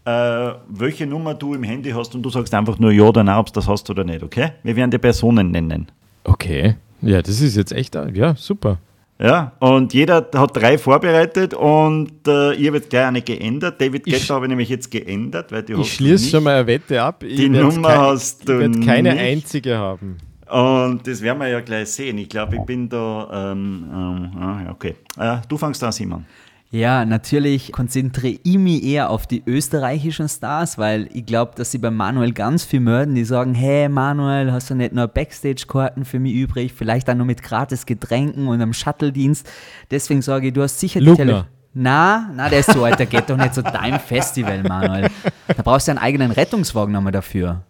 äh, welche Nummer du im Handy hast und du sagst einfach nur ja oder nein, ob du das hast oder nicht, okay? Wir werden die Personen nennen. Okay. Ja, das ist jetzt echt, ja, super. Ja, und jeder hat drei vorbereitet und äh, ihr wird gleich eine geändert. David Guetta habe ich nämlich jetzt geändert, weil die Ich schließe schon mal eine Wette ab. Ich Die Nummer kein- hast du Ich werde keine nicht. einzige haben. Und das werden wir ja gleich sehen. Ich glaube, ich bin da. Ähm, ähm, ah, okay. Äh, du fangst an, Simon. Ja, natürlich konzentriere ich mich eher auf die österreichischen Stars, weil ich glaube, dass sie bei Manuel ganz viel mörden, die sagen, hey Manuel, hast du nicht nur Backstage-Karten für mich übrig, vielleicht auch nur mit gratis Getränken und einem Shuttle-Dienst. Deswegen sage ich, du hast sicher die Lugner. Tele... Na, na, der ist so alt, der geht doch nicht zu deinem Festival, Manuel. Da brauchst du einen eigenen Rettungswagen nochmal dafür.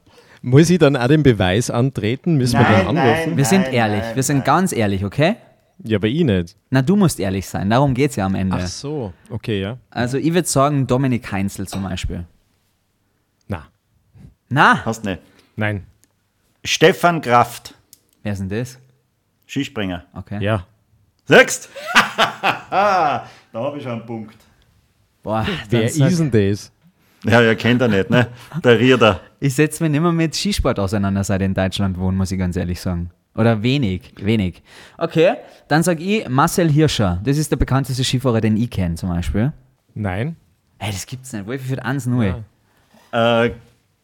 Muss ich dann auch den Beweis antreten? Müssen wir Nein, dann anrufen? nein. Wir sind ehrlich, wir sind ganz ehrlich, okay? Ja, aber ich nicht. Na, du musst ehrlich sein, darum geht es ja am Ende. Ach so, okay, ja. Also ich würde sagen, Dominik Heinzel zum Beispiel. Na, Na, Hast nicht. nein. Stefan Kraft, wer ist denn das? Skispringer. Okay. Ja. Sechst? da habe ich schon einen Punkt. Boah, Wer ist denn das? Ja, ja, kennt er nicht, ne? Der Rierder. Ich setze mich nicht mehr mit Skisport auseinander, seit ich in Deutschland wohne, muss ich ganz ehrlich sagen. Oder wenig, wenig. Okay, dann sag ich Marcel Hirscher. Das ist der bekannteste Skifahrer, den ich kenne zum Beispiel. Nein. Ey, das gibt's nicht. Wolfi führt 1-0. Äh,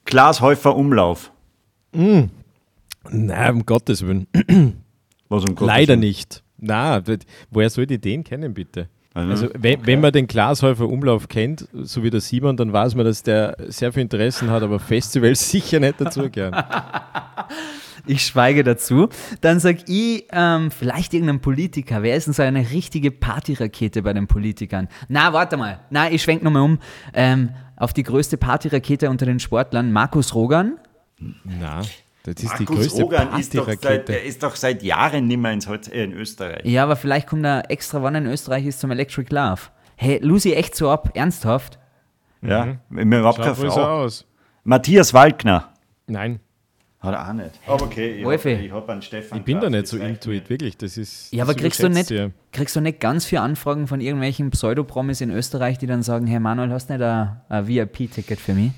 Klaas Häufer Umlauf. Nein, um Gottes Willen. Was um Gottes Leider Willen. nicht. Na, woher soll die den kennen, bitte? Also, Also, wenn, wenn man den Glashäufer Umlauf kennt, so wie der Simon, dann weiß man, dass der sehr viel Interessen hat, aber Festivals sicher nicht dazugehören. Ich schweige dazu. Dann sag ich ähm, vielleicht irgendein Politiker. Wer ist denn so eine richtige Partyrakete bei den Politikern? Na, warte mal. Na, ich schwenk nochmal um. Ähm, auf die größte Partyrakete unter den Sportlern, Markus Rogan. Na, das ist die Markus größte Rogan ist doch, seit, Partyrakete. der ist doch seit Jahren nicht mehr in, Salz- äh, in Österreich. Ja, aber vielleicht kommt er extra, wann er in Österreich ist, zum Electric Love. Hey, Lucy echt so ab? Ernsthaft? Ja, mir überhaupt keine Frau. aus. Matthias Waldner. Nein, Hat er auch nicht. Aber okay, ich habe hab einen Stefan. ich bin da nicht so reicht into it, wirklich. Das ist, Ja, aber das kriegst du, nicht, kriegst du nicht ganz viele Anfragen von irgendwelchen Pseudopromis in Österreich, die dann sagen, hey Manuel, hast du nicht ein, ein VIP-Ticket für mich?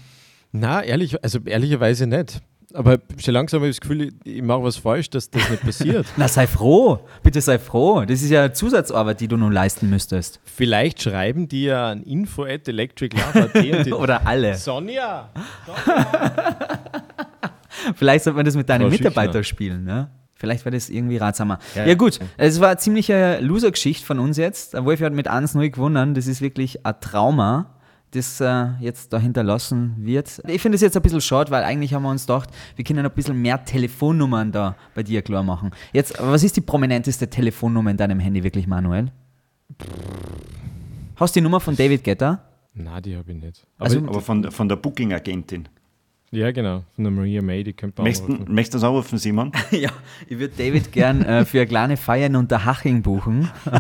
Na, ehrlich, also ehrlicherweise nicht. Aber schon langsam habe ich das Gefühl, ich, mache was falsch, dass das nicht passiert. Na, sei froh. Bitte sei froh. Das ist ja Zusatzarbeit, die du nun leisten müsstest. Vielleicht schreiben die ja an info at die Oder alle. Sonja! Vielleicht sollte man das mit deinen Mitarbeitern spielen, ne? Vielleicht wäre das irgendwie ratsamer. Ja, Ja. gut, es war eine ziemliche Loser-Geschichte von uns jetzt. Der Wolfi hat mit 1-0 gewonnen. Das ist wirklich ein Trauma, das äh, jetzt da hinterlassen wird. Ich finde es jetzt ein bisschen schade, weil eigentlich haben wir uns gedacht, wir können ein bisschen mehr Telefonnummern da bei dir klar machen. Jetzt, was ist die prominenteste Telefonnummer in deinem Handy wirklich, Manuel? Hast du die Nummer von David Guetta? Na, die habe ich nicht. Aber, Also- Aber von, von der Booking-Agentin. Ja, genau. Von der Maria May, die könnte man Möchtest du anrufen. möchtest du das anrufen, Simon? ja, ich würde David gern äh, für eine kleine Feier in Unterhaching buchen.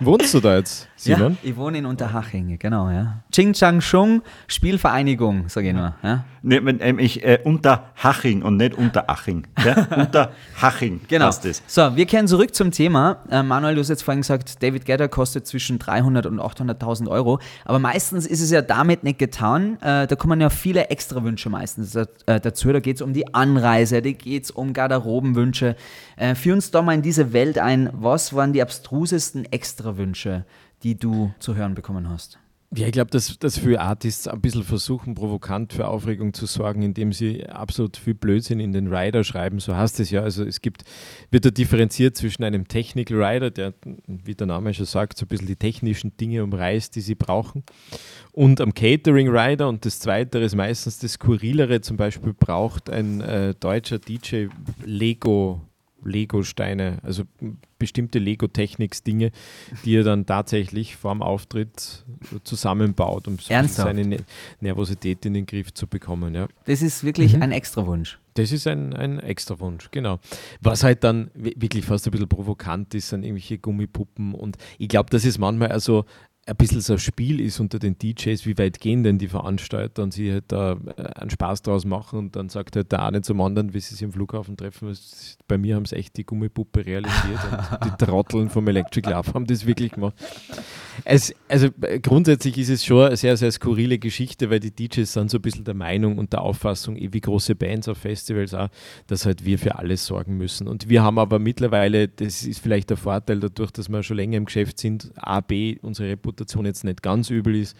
Wohnst du da jetzt, Simon? Ja, ich wohne in Unterhaching, genau, ja. Ching Chang Chung, Spielvereinigung, sage ich nur. Ja. Nee, wenn, ähm, ich, äh, unter Haching und nicht unter Aching. Ja? unter Haching Genau. passt das. So, wir kehren zurück zum Thema. Äh, Manuel, du hast jetzt vorhin gesagt, David Guetta kostet zwischen 300 und 800.000 Euro. Aber meistens ist es ja damit nicht getan. Äh, da kommen ja viele Extrawünsche meistens da- äh, dazu. Da geht es um die Anreise, da geht es um Garderobenwünsche. Äh, führ uns da mal in diese Welt ein. Was waren die abstrusesten Extrawünsche, die du zu hören bekommen hast? Ja, ich glaube, dass, dass viele Artists ein bisschen versuchen, provokant für Aufregung zu sorgen, indem sie absolut viel Blödsinn in den Rider schreiben. So heißt es ja. Also es gibt, wird da differenziert zwischen einem Technical Rider, der, wie der Name schon sagt, so ein bisschen die technischen Dinge umreißt, die sie brauchen, und am Catering Rider. Und das Zweite ist meistens das Skurrilere. Zum Beispiel braucht ein äh, deutscher DJ Lego Lego-Steine, also bestimmte Lego-Techniks-Dinge, die er dann tatsächlich vorm Auftritt zusammenbaut, um so seine ne Nervosität in den Griff zu bekommen. Ja. Das ist wirklich mhm. ein Extrawunsch. Das ist ein, ein Extrawunsch, genau. Was halt dann wirklich fast ein bisschen provokant ist, sind irgendwelche Gummipuppen und ich glaube, das ist manchmal also ein bisschen so ein Spiel ist unter den DJs, wie weit gehen denn die Veranstalter und sie halt da äh, einen Spaß draus machen und dann sagt halt der eine zum anderen, wie sie sich im Flughafen treffen. Bei mir haben es echt die Gummipuppe realisiert und die Trotteln vom Electric Love haben das wirklich gemacht. Es, also äh, grundsätzlich ist es schon eine sehr, sehr skurrile Geschichte, weil die DJs sind so ein bisschen der Meinung und der Auffassung, eh wie große Bands auf Festivals auch, dass halt wir für alles sorgen müssen. Und wir haben aber mittlerweile, das ist vielleicht der Vorteil dadurch, dass wir schon länger im Geschäft sind, A, B, unsere Reputation Reputation jetzt nicht ganz übel ist,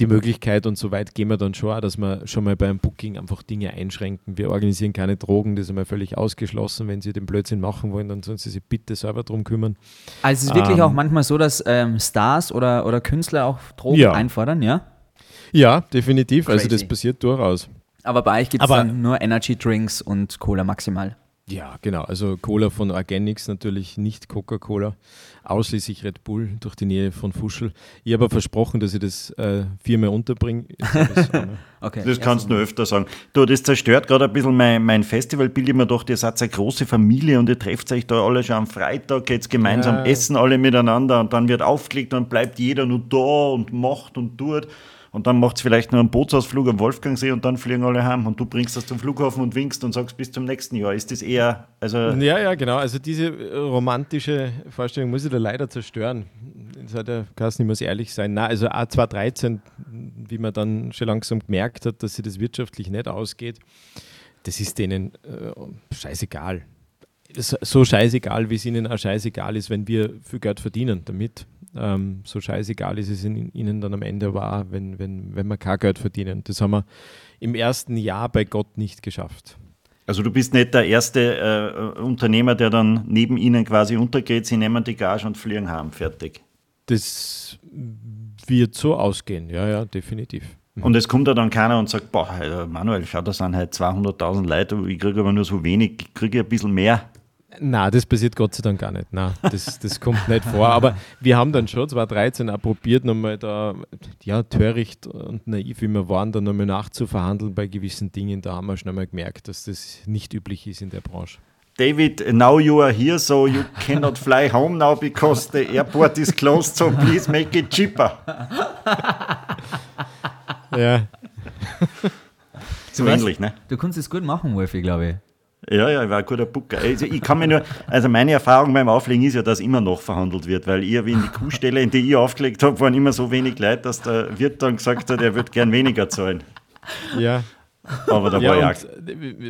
die Möglichkeit und so weit gehen wir dann schon auch, dass wir schon mal beim Booking einfach Dinge einschränken. Wir organisieren keine Drogen, das ist einmal völlig ausgeschlossen. Wenn Sie den Blödsinn machen wollen, dann sollen Sie sich bitte selber darum kümmern. Also es ist wirklich ähm, auch manchmal so, dass ähm, Stars oder, oder Künstler auch Drogen ja. einfordern, ja? Ja, definitiv. Crazy. Also das passiert durchaus. Aber bei euch gibt es dann nur Energy Drinks und Cola maximal. Ja, genau. Also Cola von Organics natürlich nicht Coca-Cola, ausschließlich Red Bull durch die Nähe von Fuschel. Ich habe versprochen, dass ich das äh, viermal unterbringe. okay. Das kannst du nur öfter sagen. Du, das zerstört gerade ein bisschen mein, mein Festivalbild. Ich mir gedacht, ihr seid eine große Familie und ihr trefft euch da alle schon am Freitag, geht gemeinsam ja. essen alle miteinander und dann wird aufgelegt und bleibt jeder nur da und macht und tut und dann macht es vielleicht noch einen Bootsausflug am Wolfgangsee und dann fliegen alle heim und du bringst das zum Flughafen und winkst und sagst bis zum nächsten Jahr. Ist das eher, also... Ja, ja, genau. Also diese romantische Vorstellung muss ich da leider zerstören. Ja, kann es nicht mehr so ehrlich sein. Nein, also A213, wie man dann schon langsam gemerkt hat, dass sich das wirtschaftlich nicht ausgeht, das ist denen äh, scheißegal so scheißegal, wie es ihnen auch scheißegal ist, wenn wir viel Geld verdienen damit. Ähm, so scheißegal ist es in, ihnen dann am Ende war, wenn, wenn, wenn wir kein Geld verdienen. Das haben wir im ersten Jahr bei Gott nicht geschafft. Also du bist nicht der erste äh, Unternehmer, der dann neben ihnen quasi untergeht, sie nehmen die Gage und fliegen haben, fertig. Das wird so ausgehen, ja, ja, definitiv. Und es kommt ja dann keiner und sagt, boah, Manuel, schau, da sind halt 200.000 Leute, ich kriege aber nur so wenig, ich kriege ein bisschen mehr. Na, das passiert Gott sei Dank gar nicht. Nein, das, das kommt nicht vor. Aber wir haben dann schon 2013 auch probiert, nochmal da, ja, töricht und naiv, wie wir waren, dann nochmal nachzuverhandeln bei gewissen Dingen. Da haben wir schon einmal gemerkt, dass das nicht üblich ist in der Branche. David, now you are here, so you cannot fly home now because the airport is closed, so please make it cheaper. ja. So ähnlich, ne? Du kannst es gut machen, Wolfi, glaube ich. Ja, ja, ich war ein guter Booker. Also ich kann mir nur, also meine Erfahrung beim Auflegen ist ja, dass immer noch verhandelt wird, weil ich wie in die Kuhstelle, in die ich aufgelegt habe, waren immer so wenig Leute, dass der Wirt dann gesagt hat, er wird gern weniger zahlen. Ja. Aber da ja, war ja.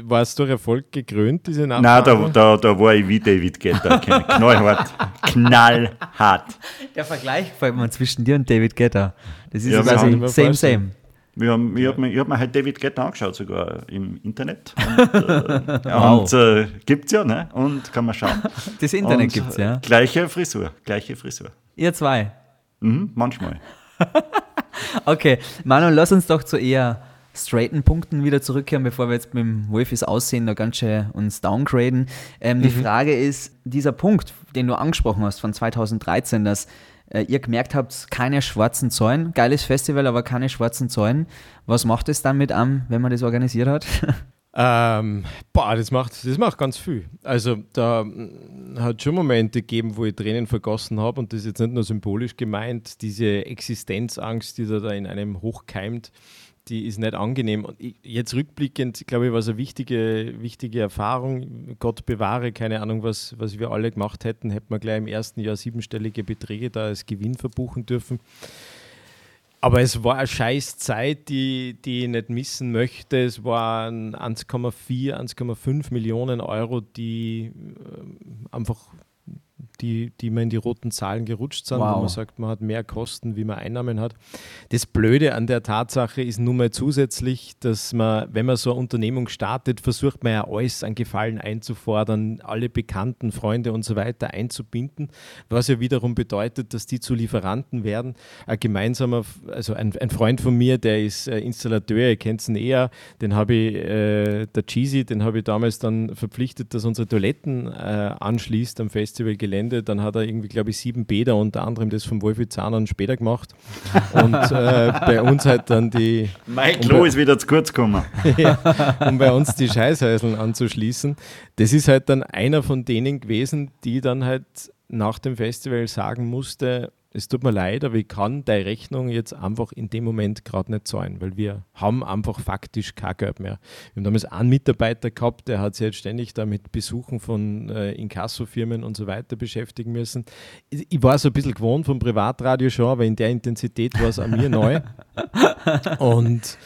War es durch Erfolg gekrönt, diese Nachfrage? Nein, da, da, da war ich wie David Guetta. Knallhart. Knallhart. Der Vergleich gefällt mir zwischen dir und David Guetta. Das ist ja, quasi same, same. Wir haben, ich habe mir, hab mir halt David Guetta angeschaut, sogar im Internet. Und, äh, wow. äh, gibt es ja, ne? Und kann man schauen. Das Internet gibt es, ja. Gleiche Frisur, gleiche Frisur. Ihr zwei? Mhm, manchmal. okay, Manuel, lass uns doch zu eher straighten Punkten wieder zurückkehren, bevor wir jetzt mit dem Wolfis Aussehen noch ganz schön uns downgraden. Ähm, mhm. Die Frage ist, dieser Punkt, den du angesprochen hast von 2013, dass äh, ihr gemerkt habt, keine schwarzen Zäunen. Geiles Festival, aber keine schwarzen Zäunen. Was macht es dann mit einem, wenn man das organisiert hat? Ähm, boah, das macht, das macht ganz viel. Also da mm, hat schon Momente gegeben, wo ich Tränen vergossen habe und das ist jetzt nicht nur symbolisch gemeint, diese Existenzangst, die da, da in einem hochkeimt, die ist nicht angenehm. Und jetzt rückblickend, glaube ich, war es eine wichtige, wichtige Erfahrung. Gott bewahre, keine Ahnung, was, was wir alle gemacht hätten, hätten wir gleich im ersten Jahr siebenstellige Beträge da als Gewinn verbuchen dürfen. Aber es war eine scheiß Zeit, die, die ich nicht missen möchte. Es waren 1,4, 1,5 Millionen Euro, die äh, einfach die, die man in die roten Zahlen gerutscht sind, Wow. wo man sagt, man hat mehr Kosten, wie man Einnahmen hat. Das Blöde an der Tatsache ist nun mal zusätzlich, dass man, wenn man so eine Unternehmung startet, versucht man ja alles an Gefallen einzufordern, alle Bekannten, Freunde und so weiter einzubinden, was ja wiederum bedeutet, dass die zu Lieferanten werden. Ein gemeinsamer, also ein, ein Freund von mir, der ist äh, Installateur, ihr kennt ihn eher, den habe ich, äh, der Cheesy, den habe ich damals dann verpflichtet, dass unsere Toiletten äh, anschließt am Festivalgelände. Dann hat er irgendwie, glaube ich, sieben Bäder, unter anderem das vom Wolfi Zahn später gemacht. Und äh, bei uns halt dann die, Und Klo bei- ist wieder zu kurz gekommen. ja, um bei uns die Scheißhäuseln anzuschließen. Das ist halt dann einer von denen gewesen, die dann halt nach dem Festival sagen musste, es tut mir leid, aber ich kann deine Rechnung jetzt einfach in dem Moment gerade nicht zahlen, weil wir haben einfach faktisch kein Geld mehr. Wir haben damals einen Mitarbeiter gehabt, der hat sich jetzt ständig da mit Besuchen von äh, Inkassofirmen und so weiter beschäftigen müssen. Ich, ich war so ein bisschen gewohnt vom Privatradio schon, aber in der Intensität war es an mir neu. Und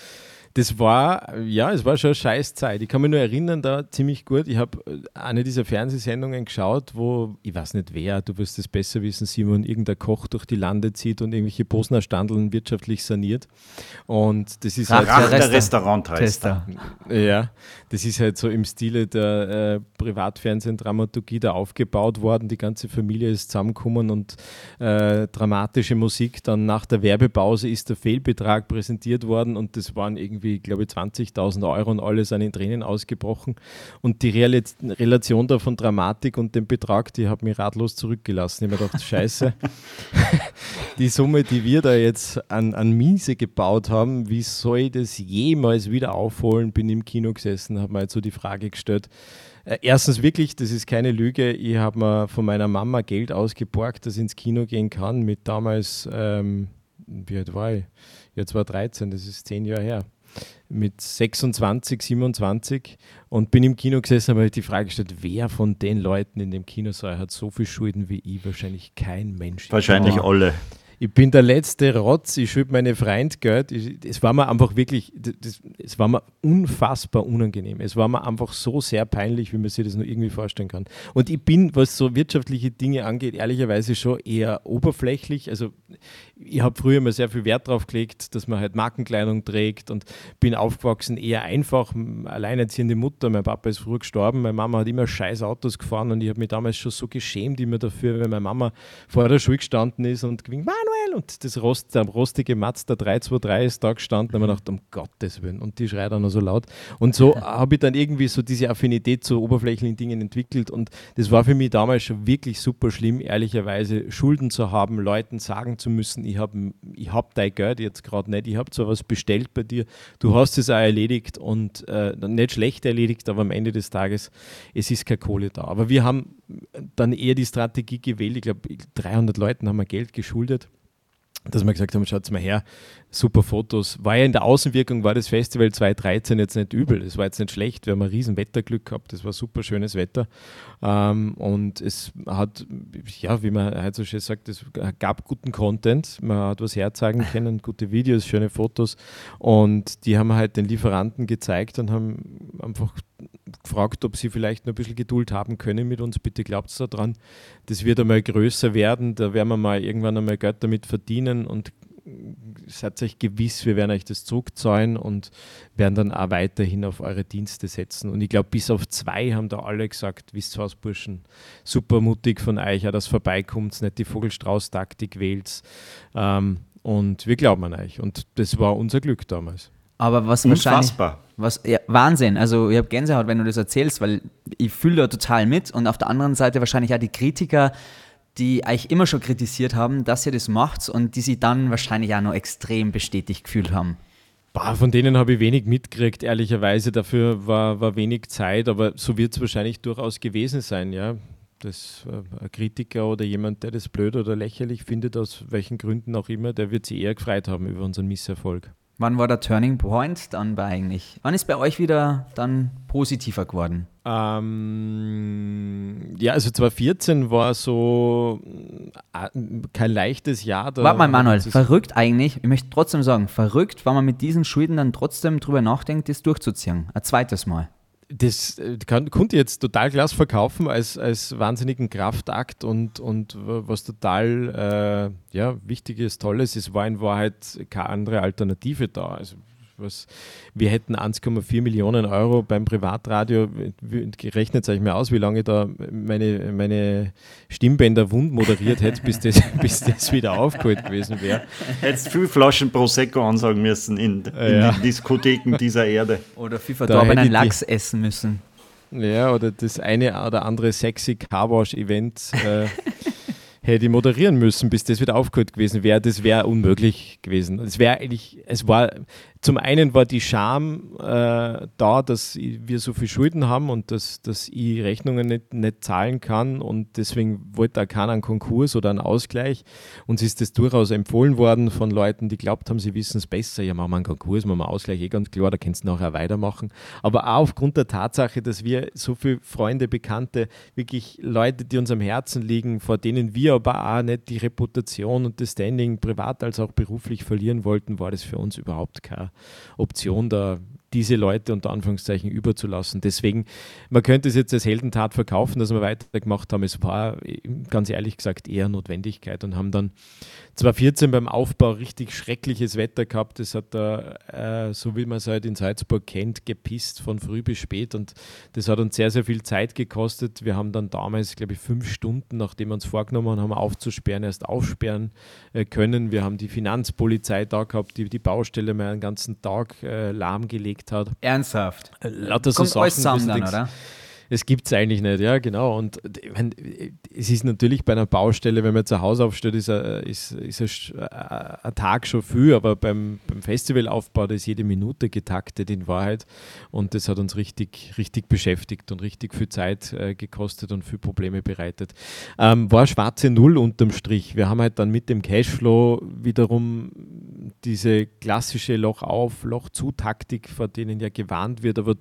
das war, ja, es war schon eine Scheißzeit. Ich kann mich nur erinnern, da ziemlich gut. Ich habe eine dieser Fernsehsendungen geschaut, wo, ich weiß nicht wer, du wirst es besser wissen, Simon, irgendein Koch durch die Lande zieht und irgendwelche Bosner Standeln wirtschaftlich saniert. Und das ist halt. Der der Resta- Restaurant heißt. Ja, das ist halt so im Stile der äh, Privatfernsehen-Dramaturgie da aufgebaut worden. Die ganze Familie ist zusammengekommen und äh, dramatische Musik. Dann nach der Werbepause ist der Fehlbetrag präsentiert worden und das waren irgendwie, glaube ich, 20.000 Euro und alle sind in Tränen ausgebrochen. Und die Real Relation da von Dramatik und dem Betrag, die hat mich ratlos zurückgelassen. Ich habe mir gedacht, scheiße, die Summe, die wir da jetzt an, an Miese gebaut haben, wie soll ich das jemals wieder aufholen? Bin im Kino gesessen, habe mir jetzt so die Frage gestellt. Äh, erstens wirklich, das ist keine Lüge, ich habe mir von meiner Mama Geld ausgeborgt, dass ich ins Kino gehen kann, mit damals, ähm, wie alt war ich? Jetzt war 13, das ist zehn Jahre her. Mit 26, 27 und bin im Kino gesessen, habe mir die Frage gestellt, wer von den Leuten in dem Kinosaal hat so viel Schulden wie ich? Wahrscheinlich kein Mensch. Wahrscheinlich alle. Ich bin der letzte Rotz, ich schulde meine Freund Geld. Es war mir einfach wirklich, es war mir unfassbar unangenehm. Es war mir einfach so sehr peinlich, wie man sich das nur irgendwie vorstellen kann. Und ich bin, was so wirtschaftliche Dinge angeht, ehrlicherweise schon eher oberflächlich. Also ich habe früher mal sehr viel Wert drauf gelegt, dass man halt Markenkleidung trägt und bin aufgewachsen eher einfach, alleinerziehende Mutter. Mein Papa ist früh gestorben, meine Mama hat immer scheiß Autos gefahren und ich habe mich damals schon so geschämt immer dafür, wenn meine Mama vor der Schule gestanden ist und gewinkt, Manuel, und das Rost, der rostige Mazda 323 ist da gestanden und ich habe mir gedacht, um Gottes Willen, und die schreit auch noch so laut. Und so habe ich dann irgendwie so diese Affinität zu oberflächlichen Dingen entwickelt und das war für mich damals schon wirklich super schlimm, ehrlicherweise Schulden zu haben, Leuten sagen zu müssen, ich habe ich hab dein Geld jetzt gerade nicht, ich habe zwar was bestellt bei dir, du hast es auch erledigt und äh, nicht schlecht erledigt, aber am Ende des Tages, es ist keine Kohle da. Aber wir haben dann eher die Strategie gewählt, ich glaube 300 Leuten haben wir Geld geschuldet dass wir gesagt haben, schaut mal her, super Fotos. War ja in der Außenwirkung, war das Festival 2013 jetzt nicht übel. Es war jetzt nicht schlecht, wir haben ein riesen Wetterglück gehabt, das war super schönes Wetter. Ähm, und es hat, ja, wie man halt so schön sagt, es gab guten Content, man hat was herzeigen können, gute Videos, schöne Fotos. Und die haben halt den Lieferanten gezeigt und haben einfach gefragt, ob sie vielleicht noch ein bisschen Geduld haben können mit uns. Bitte glaubt daran, das wird einmal größer werden, da werden wir mal irgendwann einmal Geld damit verdienen und seid euch gewiss, wir werden euch das zurückzahlen und werden dann auch weiterhin auf eure Dienste setzen. Und ich glaube, bis auf zwei haben da alle gesagt, wisst ihr was, Burschen, super mutig von euch, auch dass vorbeikommt, nicht die Vogelstrauß-Taktik wählt. Ähm, und wir glauben an euch. Und das war unser Glück damals. Aber was wahrscheinlich. Unfassbar. Was, ja, Wahnsinn. Also, ich habe Gänsehaut, wenn du das erzählst, weil ich fühle da total mit. Und auf der anderen Seite wahrscheinlich auch die Kritiker, die euch immer schon kritisiert haben, dass ihr das macht und die sich dann wahrscheinlich auch noch extrem bestätigt gefühlt haben. Bah, von denen habe ich wenig mitgekriegt, ehrlicherweise. Dafür war, war wenig Zeit, aber so wird es wahrscheinlich durchaus gewesen sein, ja. Das, äh, ein Kritiker oder jemand, der das blöd oder lächerlich findet, aus welchen Gründen auch immer, der wird sich eher gefreut haben über unseren Misserfolg. Wann war der Turning Point dann bei eigentlich? Wann ist bei euch wieder dann positiver geworden? Ähm, ja, also 2014 war so äh, kein leichtes Jahr. Da Warte mal, Manuel, verrückt eigentlich, ich möchte trotzdem sagen, verrückt, weil man mit diesen Schulden dann trotzdem drüber nachdenkt, das durchzuziehen. Ein zweites Mal. Das äh, kann, konnte ich jetzt total klasse verkaufen als, als wahnsinnigen Kraftakt und, und was total äh, ja, wichtiges, tolles ist, war in Wahrheit keine andere Alternative da. Also was, wir hätten 1,4 Millionen Euro beim Privatradio, gerechnet, sage ich mir aus, wie lange da meine, meine Stimmbänder wund moderiert hätte, bis das, bis das wieder aufgeholt gewesen wäre. Hättest viel Flaschen Prosecco ansagen müssen in, in ja. den Diskotheken dieser Erde. Oder viel verdorbenen Lachs essen müssen. Ja, oder das eine oder andere sexy Carwash-Event äh, hätte ich moderieren müssen, bis das wieder aufgehört gewesen wäre. Das wäre unmöglich gewesen. Es wäre eigentlich, es war zum einen war die Scham äh, da, dass wir so viel Schulden haben und dass, dass ich Rechnungen nicht, nicht zahlen kann und deswegen wollte auch keiner einen Konkurs oder einen Ausgleich. Uns ist das durchaus empfohlen worden von Leuten, die glaubt haben, sie wissen es besser. Ja, machen wir einen Konkurs, machen wir einen Ausgleich, eh ganz klar, da kannst du nachher weitermachen. Aber auch aufgrund der Tatsache, dass wir so viele Freunde, Bekannte, wirklich Leute, die uns am Herzen liegen, vor denen wir aber auch nicht die Reputation und das Standing privat als auch beruflich verlieren wollten, war das für uns überhaupt kein Option, da diese Leute unter Anführungszeichen überzulassen. Deswegen, man könnte es jetzt als Heldentat verkaufen, dass wir weitergemacht haben. Es war ganz ehrlich gesagt eher Notwendigkeit und haben dann 2014 beim Aufbau richtig schreckliches Wetter gehabt. Es hat da, äh, so wie man es halt in Salzburg kennt, gepisst von früh bis spät und das hat uns sehr, sehr viel Zeit gekostet. Wir haben dann damals, glaube ich, fünf Stunden, nachdem wir uns vorgenommen haben, aufzusperren, erst aufsperren äh, können. Wir haben die Finanzpolizei da gehabt, die die Baustelle mal einen ganzen Tag äh, lahmgelegt hat. Ernsthaft? Lauter so Kommt Sachen, alles zusammen dann, oder? Es gibt es eigentlich nicht, ja, genau. Und ich mein, es ist natürlich bei einer Baustelle, wenn man jetzt ein Haus aufstellt, ist, ein, ist, ist ein, ein Tag schon viel, aber beim, beim Festivalaufbau, da ist jede Minute getaktet in Wahrheit. Und das hat uns richtig, richtig beschäftigt und richtig viel Zeit äh, gekostet und viel Probleme bereitet. Ähm, war schwarze Null unterm Strich. Wir haben halt dann mit dem Cashflow wiederum diese klassische Loch auf, Loch zu Taktik, vor denen ja gewarnt wird, aber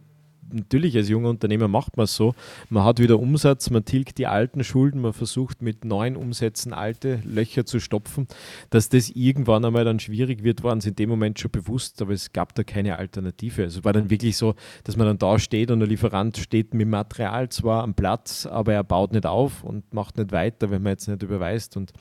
natürlich als junger Unternehmer macht man es so. Man hat wieder Umsatz, man tilgt die alten Schulden, man versucht mit neuen Umsätzen alte Löcher zu stopfen. Dass das irgendwann einmal dann schwierig wird, war uns in dem Moment schon bewusst, aber es gab da keine Alternative. Also es war dann wirklich so, dass man dann da steht und der Lieferant steht mit Material zwar am Platz, aber er baut nicht auf und macht nicht weiter, wenn man jetzt nicht überweist. Und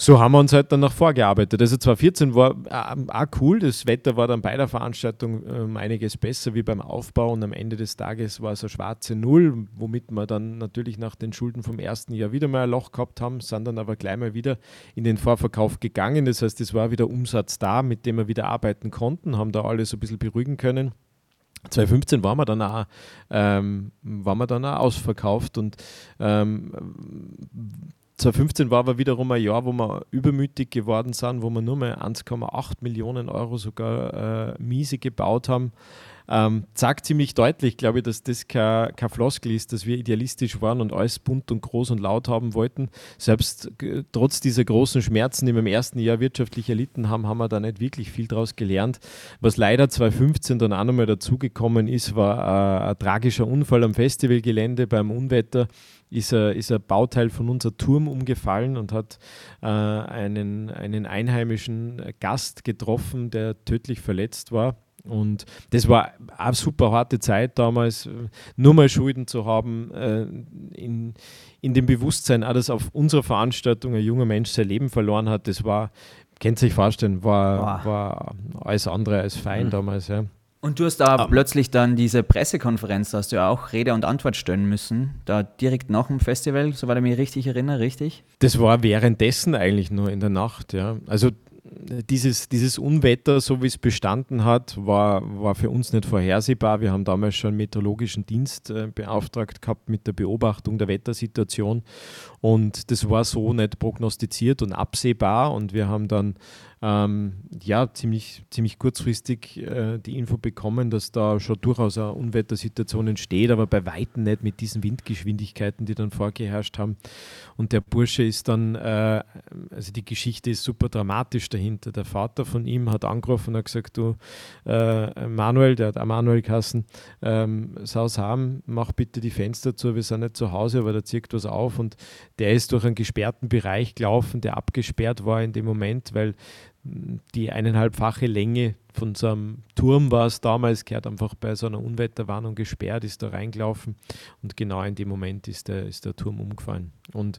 so haben wir uns halt dann nach vorgearbeitet. Also 2014 war äh, auch cool, das Wetter war dann bei der Veranstaltung um einiges besser wie beim Aufbau und am Ende des Tages war es eine schwarze Null, womit wir dann natürlich nach den Schulden vom ersten Jahr wieder mal ein Loch gehabt haben, sind dann aber gleich mal wieder in den Vorverkauf gegangen. Das heißt, es war wieder Umsatz da, mit dem wir wieder arbeiten konnten, haben da alles so ein bisschen beruhigen können. 2015 waren wir dann auch, ähm, waren wir dann auch ausverkauft und ähm, 2015 war aber wiederum ein Jahr, wo wir übermütig geworden sind, wo wir nur mal 1,8 Millionen Euro sogar äh, miese gebaut haben. Ähm, sagt ziemlich deutlich, glaube ich, dass das kein, kein Floskel ist, dass wir idealistisch waren und alles bunt und groß und laut haben wollten. Selbst trotz dieser großen Schmerzen, die wir im ersten Jahr wirtschaftlich erlitten haben, haben wir da nicht wirklich viel daraus gelernt. Was leider 2015 dann auch nochmal dazugekommen ist, war äh, ein tragischer Unfall am Festivalgelände beim Unwetter ist ein, ist ein Bauteil von unser Turm umgefallen und hat äh, einen, einen einheimischen Gast getroffen, der tödlich verletzt war. Und das war eine super harte Zeit damals, nur mal Schulden zu haben, äh, in, in dem Bewusstsein, auch dass auf unserer Veranstaltung ein junger Mensch sein Leben verloren hat. Das war, kennt sich vorstellen, war, war alles andere als fein mhm. damals. Ja. Und du hast da um, plötzlich dann diese Pressekonferenz, da hast du ja auch Rede und Antwort stellen müssen, da direkt nach dem Festival, soweit ich mich richtig erinnere, richtig? Das war währenddessen eigentlich nur in der Nacht, ja. Also dieses, dieses Unwetter, so wie es bestanden hat, war, war für uns nicht vorhersehbar. Wir haben damals schon einen meteorologischen Dienst äh, beauftragt gehabt mit der Beobachtung der Wettersituation und das war so nicht prognostiziert und absehbar und wir haben dann ähm, ja, ziemlich, ziemlich kurzfristig äh, die Info bekommen, dass da schon durchaus eine Unwettersituation entsteht, aber bei Weitem nicht mit diesen Windgeschwindigkeiten, die dann vorgeherrscht haben. Und der Bursche ist dann, äh, also die Geschichte ist super dramatisch dahinter. Der Vater von ihm hat angerufen und hat gesagt, du äh, Manuel, der hat auch Manuel Kassen, ähm, Saus haben, mach bitte die Fenster zu, wir sind nicht zu Hause, aber da zirkt was auf und der ist durch einen gesperrten Bereich gelaufen, der abgesperrt war in dem Moment, weil die eineinhalbfache Länge von so einem Turm war es damals, gehört einfach bei so einer Unwetterwarnung gesperrt, ist da reingelaufen und genau in dem Moment ist der, ist der Turm umgefallen. Und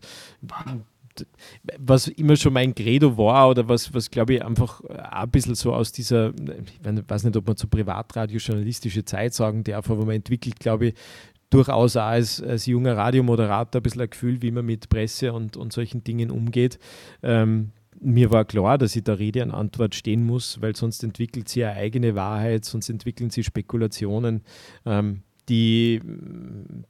was immer schon mein Credo war oder was, was glaube ich einfach ein bisschen so aus dieser, ich weiß nicht, ob man zu Privatradio journalistische Zeit sagen darf, aber man entwickelt, glaube ich, durchaus auch als, als junger Radiomoderator ein bisschen ein Gefühl, wie man mit Presse und, und solchen Dingen umgeht. Ähm, mir war klar, dass ich da Rede an Antwort stehen muss, weil sonst entwickelt sie eine eigene Wahrheit, sonst entwickeln sie Spekulationen. Ähm, die,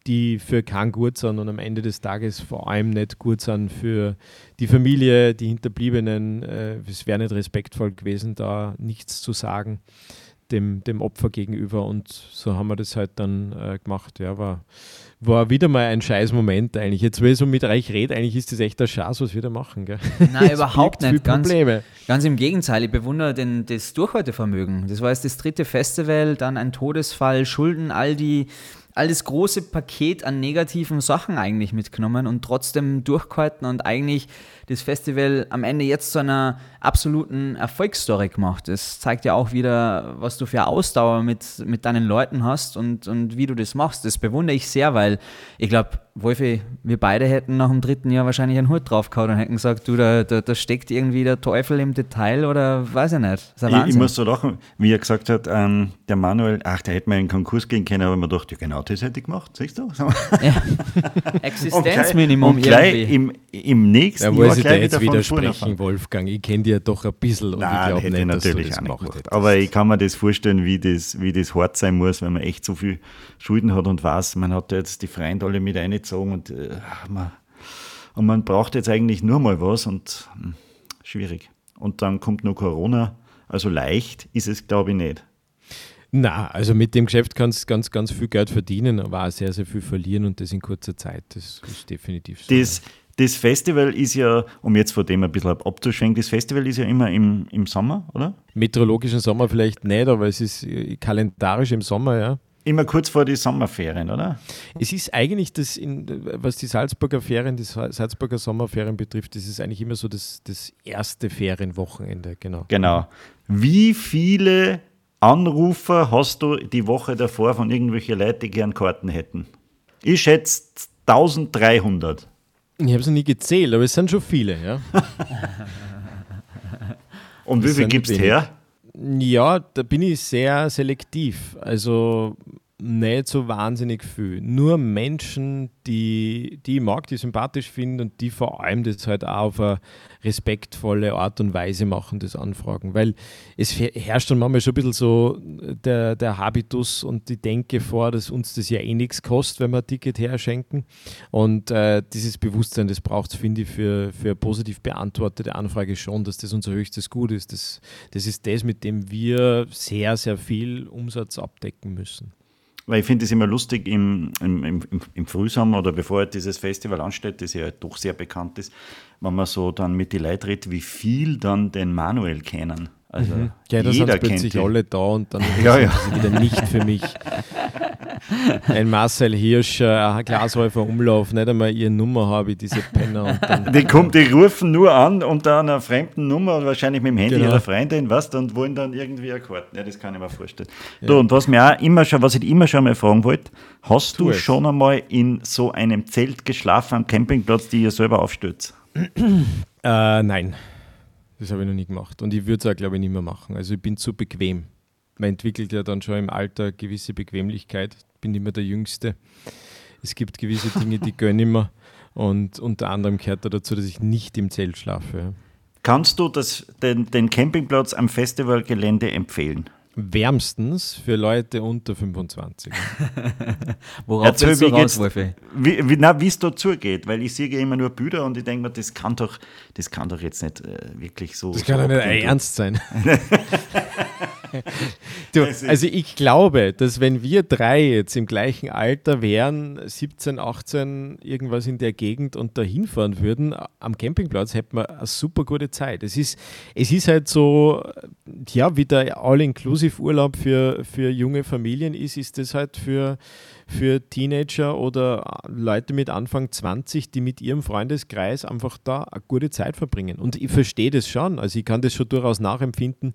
die für keinen gut sind und am Ende des Tages vor allem nicht gut sind für die Familie, die Hinterbliebenen. Äh, es wäre nicht respektvoll gewesen, da nichts zu sagen dem, dem Opfer gegenüber und so haben wir das halt dann äh, gemacht. Ja, war, war wieder mal ein scheiß Moment eigentlich. Jetzt, wenn ich so mit euch rede, eigentlich ist das echt der Schatz, was wir da machen. Gell? Nein, überhaupt nicht. Ganz, ganz, im Gegenteil, ich bewundere den, das Durchhaltevermögen. Das war jetzt das dritte Festival, dann ein Todesfall, Schulden, all die all das große Paket an negativen Sachen eigentlich mitgenommen und trotzdem durchgehalten und eigentlich das Festival am Ende jetzt zu einer absoluten Erfolgsstory gemacht. Das zeigt ja auch wieder, was du für Ausdauer mit, mit deinen Leuten hast und, und wie du das machst. Das bewundere ich sehr, weil ich glaube, Wolfi, wir beide hätten nach dem dritten Jahr wahrscheinlich einen Hut draufgehauen und hätten gesagt, du, da, da, da steckt irgendwie der Teufel im Detail oder weiß ich nicht. Ich, ich, muss so lachen, wie er gesagt hat, ähm, der Manuel, ach, der hätte mal in den Konkurs gehen können, aber man dachte, ja genau das hätte ich gemacht, siehst du? Ja. Existenzminimum und gleich, und gleich im, im nächsten ja, Jahr ich dir jetzt widersprechen, Wolfgang. Ich kenne dir doch ein bisschen und Nein, ich glaube nicht, dass natürlich du das gemacht hättest. Aber ich kann mir das vorstellen, wie das, wie das hart sein muss, wenn man echt so viel Schulden hat und weiß, man hat jetzt die Freunde alle mit eingezogen und, äh, man, und man braucht jetzt eigentlich nur mal was und mh, hm, schwierig. Und dann kommt noch Corona. Also leicht ist es, glaube ich, nicht. Na, also mit dem Geschäft kannst du ganz, ganz viel Geld verdienen, aber auch sehr, sehr viel verlieren und das in kurzer Zeit. Das ist definitiv so. Das, das Festival ist ja, um jetzt von dem ein bisschen abzuschwenken, das Festival ist ja immer im, im Sommer, oder? Meteorologischen Sommer vielleicht nicht, aber es ist äh, kalendarisch im Sommer, ja. Immer kurz vor die Sommerferien, oder? Es ist eigentlich das, in, was die Salzburger Ferien, die Salzburger Sommerferien betrifft, das ist eigentlich immer so das, das erste Ferienwochenende, genau. Genau. Wie viele Anrufer hast du die Woche davor von irgendwelchen Leuten, die gern Karten hätten? Ich schätze 1300. Ich habe es noch nie gezählt, aber es sind schon viele, ja. Und wie viel gibst du her? Ja, da bin ich sehr selektiv. Also nicht so wahnsinnig viel. Nur Menschen, die, die ich mag, die sympathisch finde und die vor allem das halt auch auf eine respektvolle Art und Weise machen, das Anfragen. Weil es herrscht dann manchmal schon ein bisschen so der, der Habitus und die Denke vor, dass uns das ja eh nichts kostet, wenn wir ein Ticket herschenken. Und äh, dieses Bewusstsein, das braucht es, finde ich, für, für positiv beantwortete Anfrage schon, dass das unser höchstes Gut ist. Das, das ist das, mit dem wir sehr, sehr viel Umsatz abdecken müssen. Weil ich finde es immer lustig im, im, im, im, Frühsommer oder bevor dieses Festival ansteht, das ja doch sehr bekannt ist, wenn man so dann mit den Leuten redet, wie viel dann den Manuel kennen. Also mhm. ja, jeder sind plötzlich alle da und dann ja, ja. wieder nicht für mich. Ein Marcel Hirsch, ein Glashäufer Umlauf, nicht einmal ihre Nummer habe ich, diese Penner. die, kommt, die rufen nur an unter einer fremden Nummer, wahrscheinlich mit dem Handy genau. ihrer Freundin, was, und wollen dann irgendwie eine Karte. Ja, das kann ich mir vorstellen. Ja. Du, und was mir auch immer schon, was ich immer schon mal fragen wollte, hast tu du es. schon einmal in so einem Zelt geschlafen am Campingplatz, die ihr selber aufstützt? äh, nein. Das habe ich noch nie gemacht. Und ich würde es auch, glaube ich, nicht mehr machen. Also ich bin zu bequem. Man entwickelt ja dann schon im Alter gewisse Bequemlichkeit. Ich bin immer der Jüngste. Es gibt gewisse Dinge, die gönne ich mir. Und unter anderem gehört da dazu, dass ich nicht im Zelt schlafe. Kannst du das, den, den Campingplatz am Festivalgelände empfehlen? wärmstens für Leute unter 25. Worauf Erzähl, willst du raus, Wolfi? Wie, wie, wie es da zugeht, weil ich sehe ja immer nur Bilder und ich denke mir, das kann doch, das kann doch jetzt nicht äh, wirklich so. Das kann doch nicht ernst sein. du, also ich glaube, dass wenn wir drei jetzt im gleichen Alter wären, 17, 18, irgendwas in der Gegend und da hinfahren würden, am Campingplatz hätten wir eine super gute Zeit. Es ist, es ist halt so, ja, wie der All-Inclusive-Urlaub für, für junge Familien ist, ist das halt für für Teenager oder Leute mit Anfang 20, die mit ihrem Freundeskreis einfach da eine gute Zeit verbringen. Und ich verstehe das schon, also ich kann das schon durchaus nachempfinden.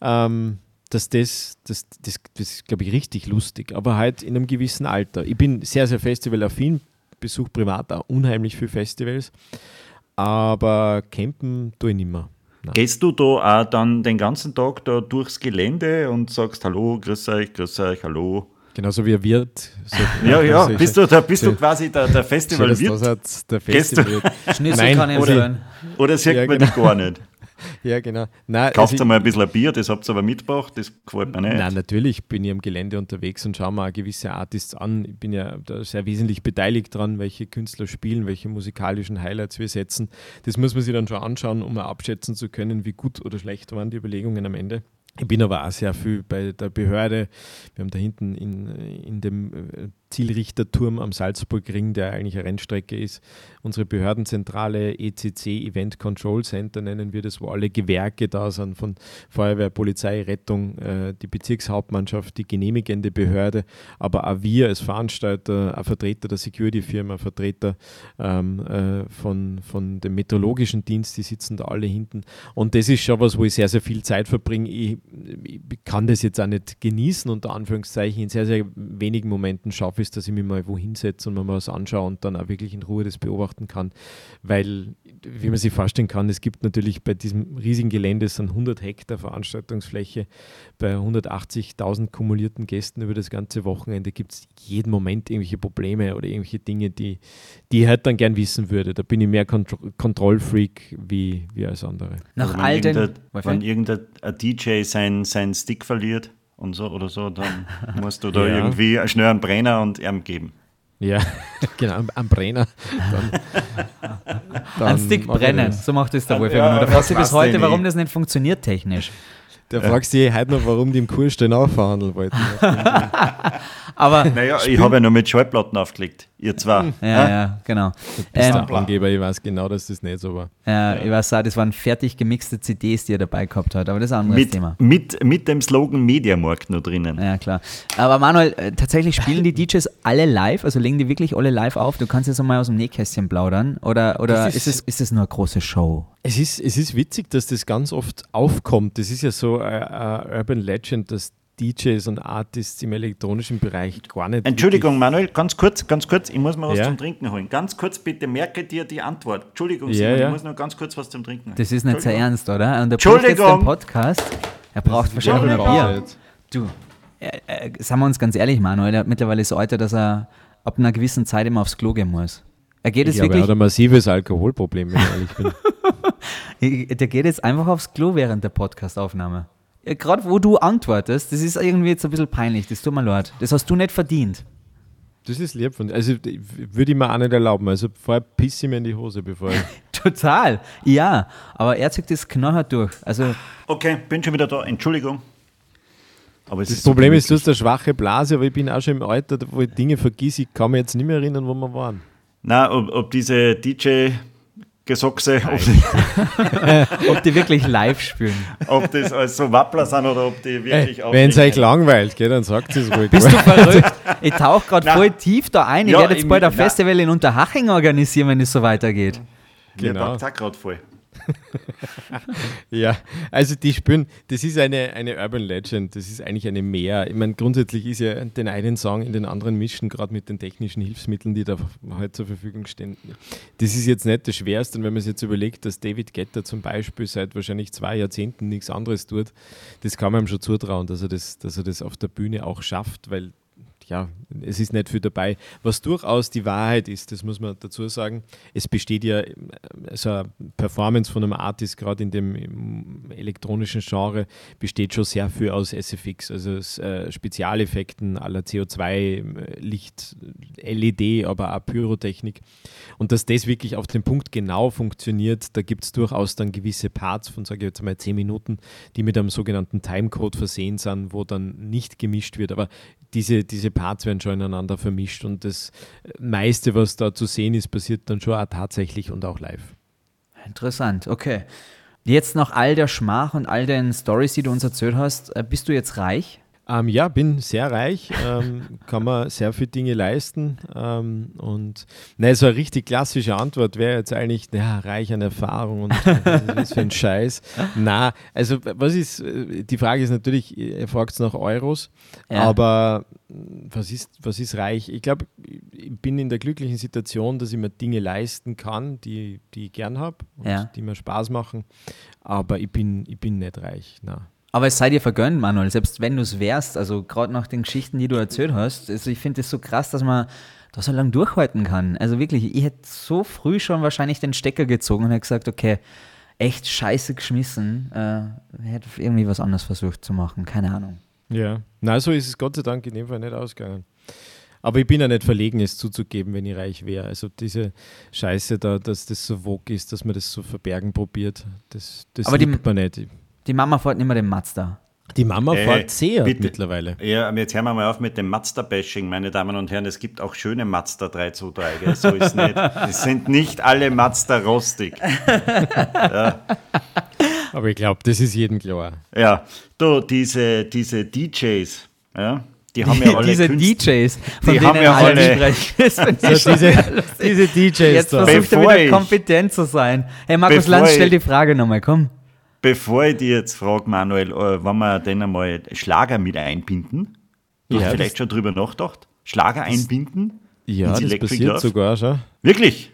Ähm, dass das, das, das, das ist, glaube ich, richtig lustig, aber halt in einem gewissen Alter. Ich bin sehr, sehr festivalaffin, besuche privat auch unheimlich viele Festivals, aber campen tue ich nicht mehr. Nein. Gehst du da auch dann den ganzen Tag da durchs Gelände und sagst Hallo, grüß euch, grüß euch, hallo? Genauso wie er wird. So, ja, ja, bist du, da bist du quasi der, der Festival wird. Der Festival Schnitzel kann ich oder, oder sieht ja, man genau. dich gar nicht? Ja, genau. Nein, Kauft also, mal ein bisschen ein Bier, das habt ihr aber mitgebracht, das gefällt mir nicht. Nein, natürlich bin ich am Gelände unterwegs und schaue mir auch gewisse Artists an. Ich bin ja da sehr wesentlich beteiligt dran, welche Künstler spielen, welche musikalischen Highlights wir setzen. Das muss man sich dann schon anschauen, um abschätzen zu können, wie gut oder schlecht waren die Überlegungen am Ende. Ich bin aber auch sehr viel bei der Behörde. Wir haben da hinten in, in dem äh, Zielrichterturm am Salzburgring, der eigentlich eine Rennstrecke ist. Unsere Behördenzentrale ECC, Event Control Center nennen wir das, wo alle Gewerke da sind, von Feuerwehr, Polizei, Rettung, äh, die Bezirkshauptmannschaft, die genehmigende Behörde, aber auch wir als Veranstalter, ein Vertreter der Security-Firma, Vertreter ähm, äh, von, von dem meteorologischen Dienst, die sitzen da alle hinten. Und das ist schon was, wo ich sehr, sehr viel Zeit verbringe. Ich, ich kann das jetzt auch nicht genießen, unter Anführungszeichen, in sehr, sehr wenigen Momenten schaffen scharf ist, dass ich mich mal wo hinsetze und mir mal was anschaue und dann auch wirklich in Ruhe das beobachten kann. Weil, wie man sich vorstellen kann, es gibt natürlich bei diesem riesigen Gelände es 100 Hektar Veranstaltungsfläche. Bei 180.000 kumulierten Gästen über das ganze Wochenende gibt es jeden Moment irgendwelche Probleme oder irgendwelche Dinge, die, die ich halt dann gern wissen würde. Da bin ich mehr Kont Kontrollfreak wie, wie als andere. Nach also all den. Wenn irgendein DJ seinen sein Stick verliert, und so oder so, dann musst du da ja. irgendwie schnell einen Brenner und Arm geben. Ja, genau, am Brenner. Dann, dann Ein Stick brennen, so macht es der Wolf. Ja, da fragst du bis heute, warum das nicht funktioniert technisch. Der fragst dich heute noch, warum die im Kurstein auch verhandeln wollten. Aber naja, ich habe ja nur mit Schallplatten aufgelegt. Ihr zwei. Ja, ja, genau. Du bist ähm, Angeber, ich weiß genau, dass das nicht so war. Ja, ja. ich weiß auch, das waren fertig gemixte CDs, die er dabei gehabt hat, aber das ist ein anderes mit, Thema. Mit, mit dem Slogan Mediamarkt noch drinnen. Ja, klar. Aber Manuel, äh, tatsächlich spielen die DJs alle live, also legen die wirklich alle live auf? Du kannst jetzt einmal aus dem Nähkästchen plaudern oder, oder ist, ist, es, ist es nur eine große Show? Es ist, es ist witzig, dass das ganz oft aufkommt. Das ist ja so eine Urban Legend, dass DJs und Artists im elektronischen Bereich gar nicht. Entschuldigung, Manuel, ganz kurz, ganz kurz, ich muss mal was ja? zum Trinken holen. Ganz kurz bitte, merke dir die Antwort. Entschuldigung, ja, Simon, ja. ich muss noch ganz kurz was zum Trinken holen. Das ist nicht so ernst, oder? Und er Entschuldigung. Jetzt den Podcast. Er braucht wahrscheinlich ein Bier. Du, äh, äh, sagen wir uns ganz ehrlich, Manuel, er hat mittlerweile so Alter, dass er ab einer gewissen Zeit immer aufs Klo gehen muss. Er geht ich jetzt wirklich. Er hat ein massives Alkoholproblem, wenn ich ehrlich bin. der geht jetzt einfach aufs Klo während der Podcastaufnahme gerade wo du antwortest, das ist irgendwie jetzt ein bisschen peinlich, das tut mir leid. Das hast du nicht verdient. Das ist lieb von dir. Also würde ich mir auch nicht erlauben. Also vorher pisse ich mir in die Hose, bevor ich. Total, ja. Aber er zieht das knallhart durch. Also okay, bin schon wieder da. Entschuldigung. Aber das Problem ist, du hast eine schwache Blase, aber ich bin auch schon im Alter, wo ich Dinge vergesse. Ich kann mich jetzt nicht mehr erinnern, wo wir waren. Na, ob, ob diese DJ Gesockse. Ob, ob, die wirklich live spielen. Ob das alles so Wappler sind oder ob die wirklich auch. Wenn es euch langweilt, gell, dann sagt es ruhig. Bist du verrückt? Ich tauche gerade voll tief da ein. Ich ja, werde jetzt bald ein Festival in Unterhaching organisieren, wenn es so weitergeht. Genau. Mir gerade voll. ja, also die spielen, das ist eine, eine Urban Legend, das ist eigentlich eine Mehr. Ich meine, grundsätzlich ist ja den einen Song in den anderen mischen, gerade mit den technischen Hilfsmitteln, die da halt zur Verfügung stehen. Das ist jetzt nicht das Schwerste, und wenn man sich jetzt überlegt, dass David Getter zum Beispiel seit wahrscheinlich zwei Jahrzehnten nichts anderes tut, das kann man ihm schon zutrauen, dass er das, dass er das auf der Bühne auch schafft, weil ja, es ist nicht viel dabei. Was durchaus die Wahrheit ist, das muss man dazu sagen, es besteht ja äh, so eine Performance von einem Artist, gerade in dem elektronischen Genre, besteht schon sehr viel aus SFX, also äh, Spezialeffekten aller CO2, Licht, LED, aber auch Pyrotechnik. Und dass das wirklich auf den Punkt genau funktioniert, da gibt es durchaus dann gewisse Parts von, sage ich jetzt mal, 10 Minuten, die mit einem sogenannten Timecode versehen sind, wo dann nicht gemischt wird. Aber diese, diese Parts werden schon ineinander vermischt und das meiste, was da zu sehen ist, passiert dann schon auch tatsächlich und auch live. Interessant, okay. Jetzt nach all der Schmach und all den Stories, die du uns erzählt hast, äh, bist du jetzt reich? Ähm, ja, bin sehr reich, ähm, kann man sehr viele Dinge leisten. Ähm, und ne, so eine richtig klassische Antwort wäre jetzt eigentlich, ja, reich an Erfahrung und was ist für ein Scheiß. Na, also was ist, die Frage ist natürlich, ihr fragt nach Euros, ja. aber was ist, was ist reich? Ich glaube, ich bin in der glücklichen Situation, dass ich mir Dinge leisten kann, die, die ich gern habe und ja. die mir Spaß machen, aber ich bin, ich bin nicht reich. Na. Aber es sei dir vergönnt, Manuel, selbst wenn du es wärst, also gerade nach den Geschichten, die du erzählt hast, also ich finde es so krass, dass man da so lange durchhalten kann. Also wirklich, ich hätte so früh schon wahrscheinlich den Stecker gezogen und hätte gesagt, okay, echt scheiße geschmissen, äh, hätte irgendwie was anderes versucht zu machen, keine Ahnung. Ja, na so ist es Gott sei Dank in dem Fall nicht ausgegangen. Aber ich bin ja nicht verlegen, es zuzugeben, wenn ich reich wäre. Also diese Scheiße da, dass das so wog ist, dass man das so verbergen probiert, das, das Aber liebt man nicht. Die Mama fährt nicht mehr den Mazda. Die Mama äh, fährt sehr mittlerweile. Ja, jetzt hören wir mal auf mit dem Mazda-Bashing, meine Damen und Herren. Es gibt auch schöne Mazda 3 zu 3, gell? so ist nicht. Es sind nicht alle Mazda rostig. ja. Aber ich glaube, das ist jedem klar. Ja, du, diese, diese DJs, ja, die haben ja alle diese Künstler, DJs, von die haben ja alle so, diese, diese DJs. Jetzt versucht er wieder kompetent zu sein. Hey, Markus Lanz, stell die Frage nochmal, komm. Bevor ich dir jetzt frage, Manuel, äh, wollen wir denn einmal Schlager mit einbinden? Du ja, hast vielleicht schon drüber nachgedacht? Schlager einbinden? Ja, das passiert Love? sogar schon. Wirklich?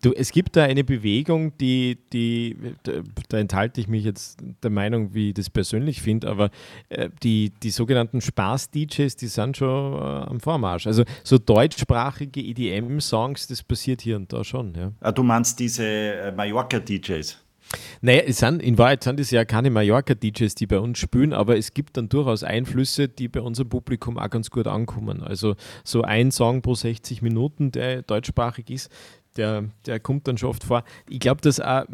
Du, es gibt da eine Bewegung, die, die da, da enthalte ich mich jetzt der Meinung, wie ich das persönlich finde, aber äh, die, die sogenannten Spaß-DJs, die sind schon äh, am Vormarsch. Also so deutschsprachige EDM-Songs, das passiert hier und da schon. Ja. Ah, du meinst diese äh, Mallorca-DJs? Naja, es sind, in Wahrheit sind es ja keine Mallorca-DJs, die bei uns spielen, aber es gibt dann durchaus Einflüsse, die bei unserem Publikum auch ganz gut ankommen. Also so ein Song pro 60 Minuten, der deutschsprachig ist, der, der kommt dann schon oft vor. Ich glaube, dass auch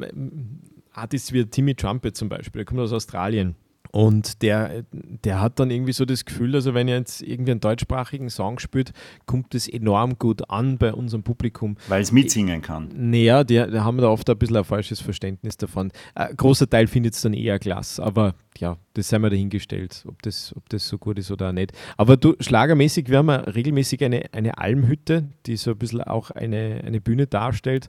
Artists wie Timmy Trumpet zum Beispiel, der kommt aus Australien und der, der hat dann irgendwie so das Gefühl, also wenn er jetzt irgendwie einen deutschsprachigen Song spielt, kommt es enorm gut an bei unserem Publikum. Weil es mitsingen kann. Naja, die, die haben da oft ein bisschen ein falsches Verständnis davon. Ein großer Teil findet es dann eher klasse, aber ja, das sei mal dahingestellt, ob das, ob das so gut ist oder nicht. Aber du, schlagermäßig, wir haben regelmäßig eine, eine Almhütte, die so ein bisschen auch eine, eine Bühne darstellt.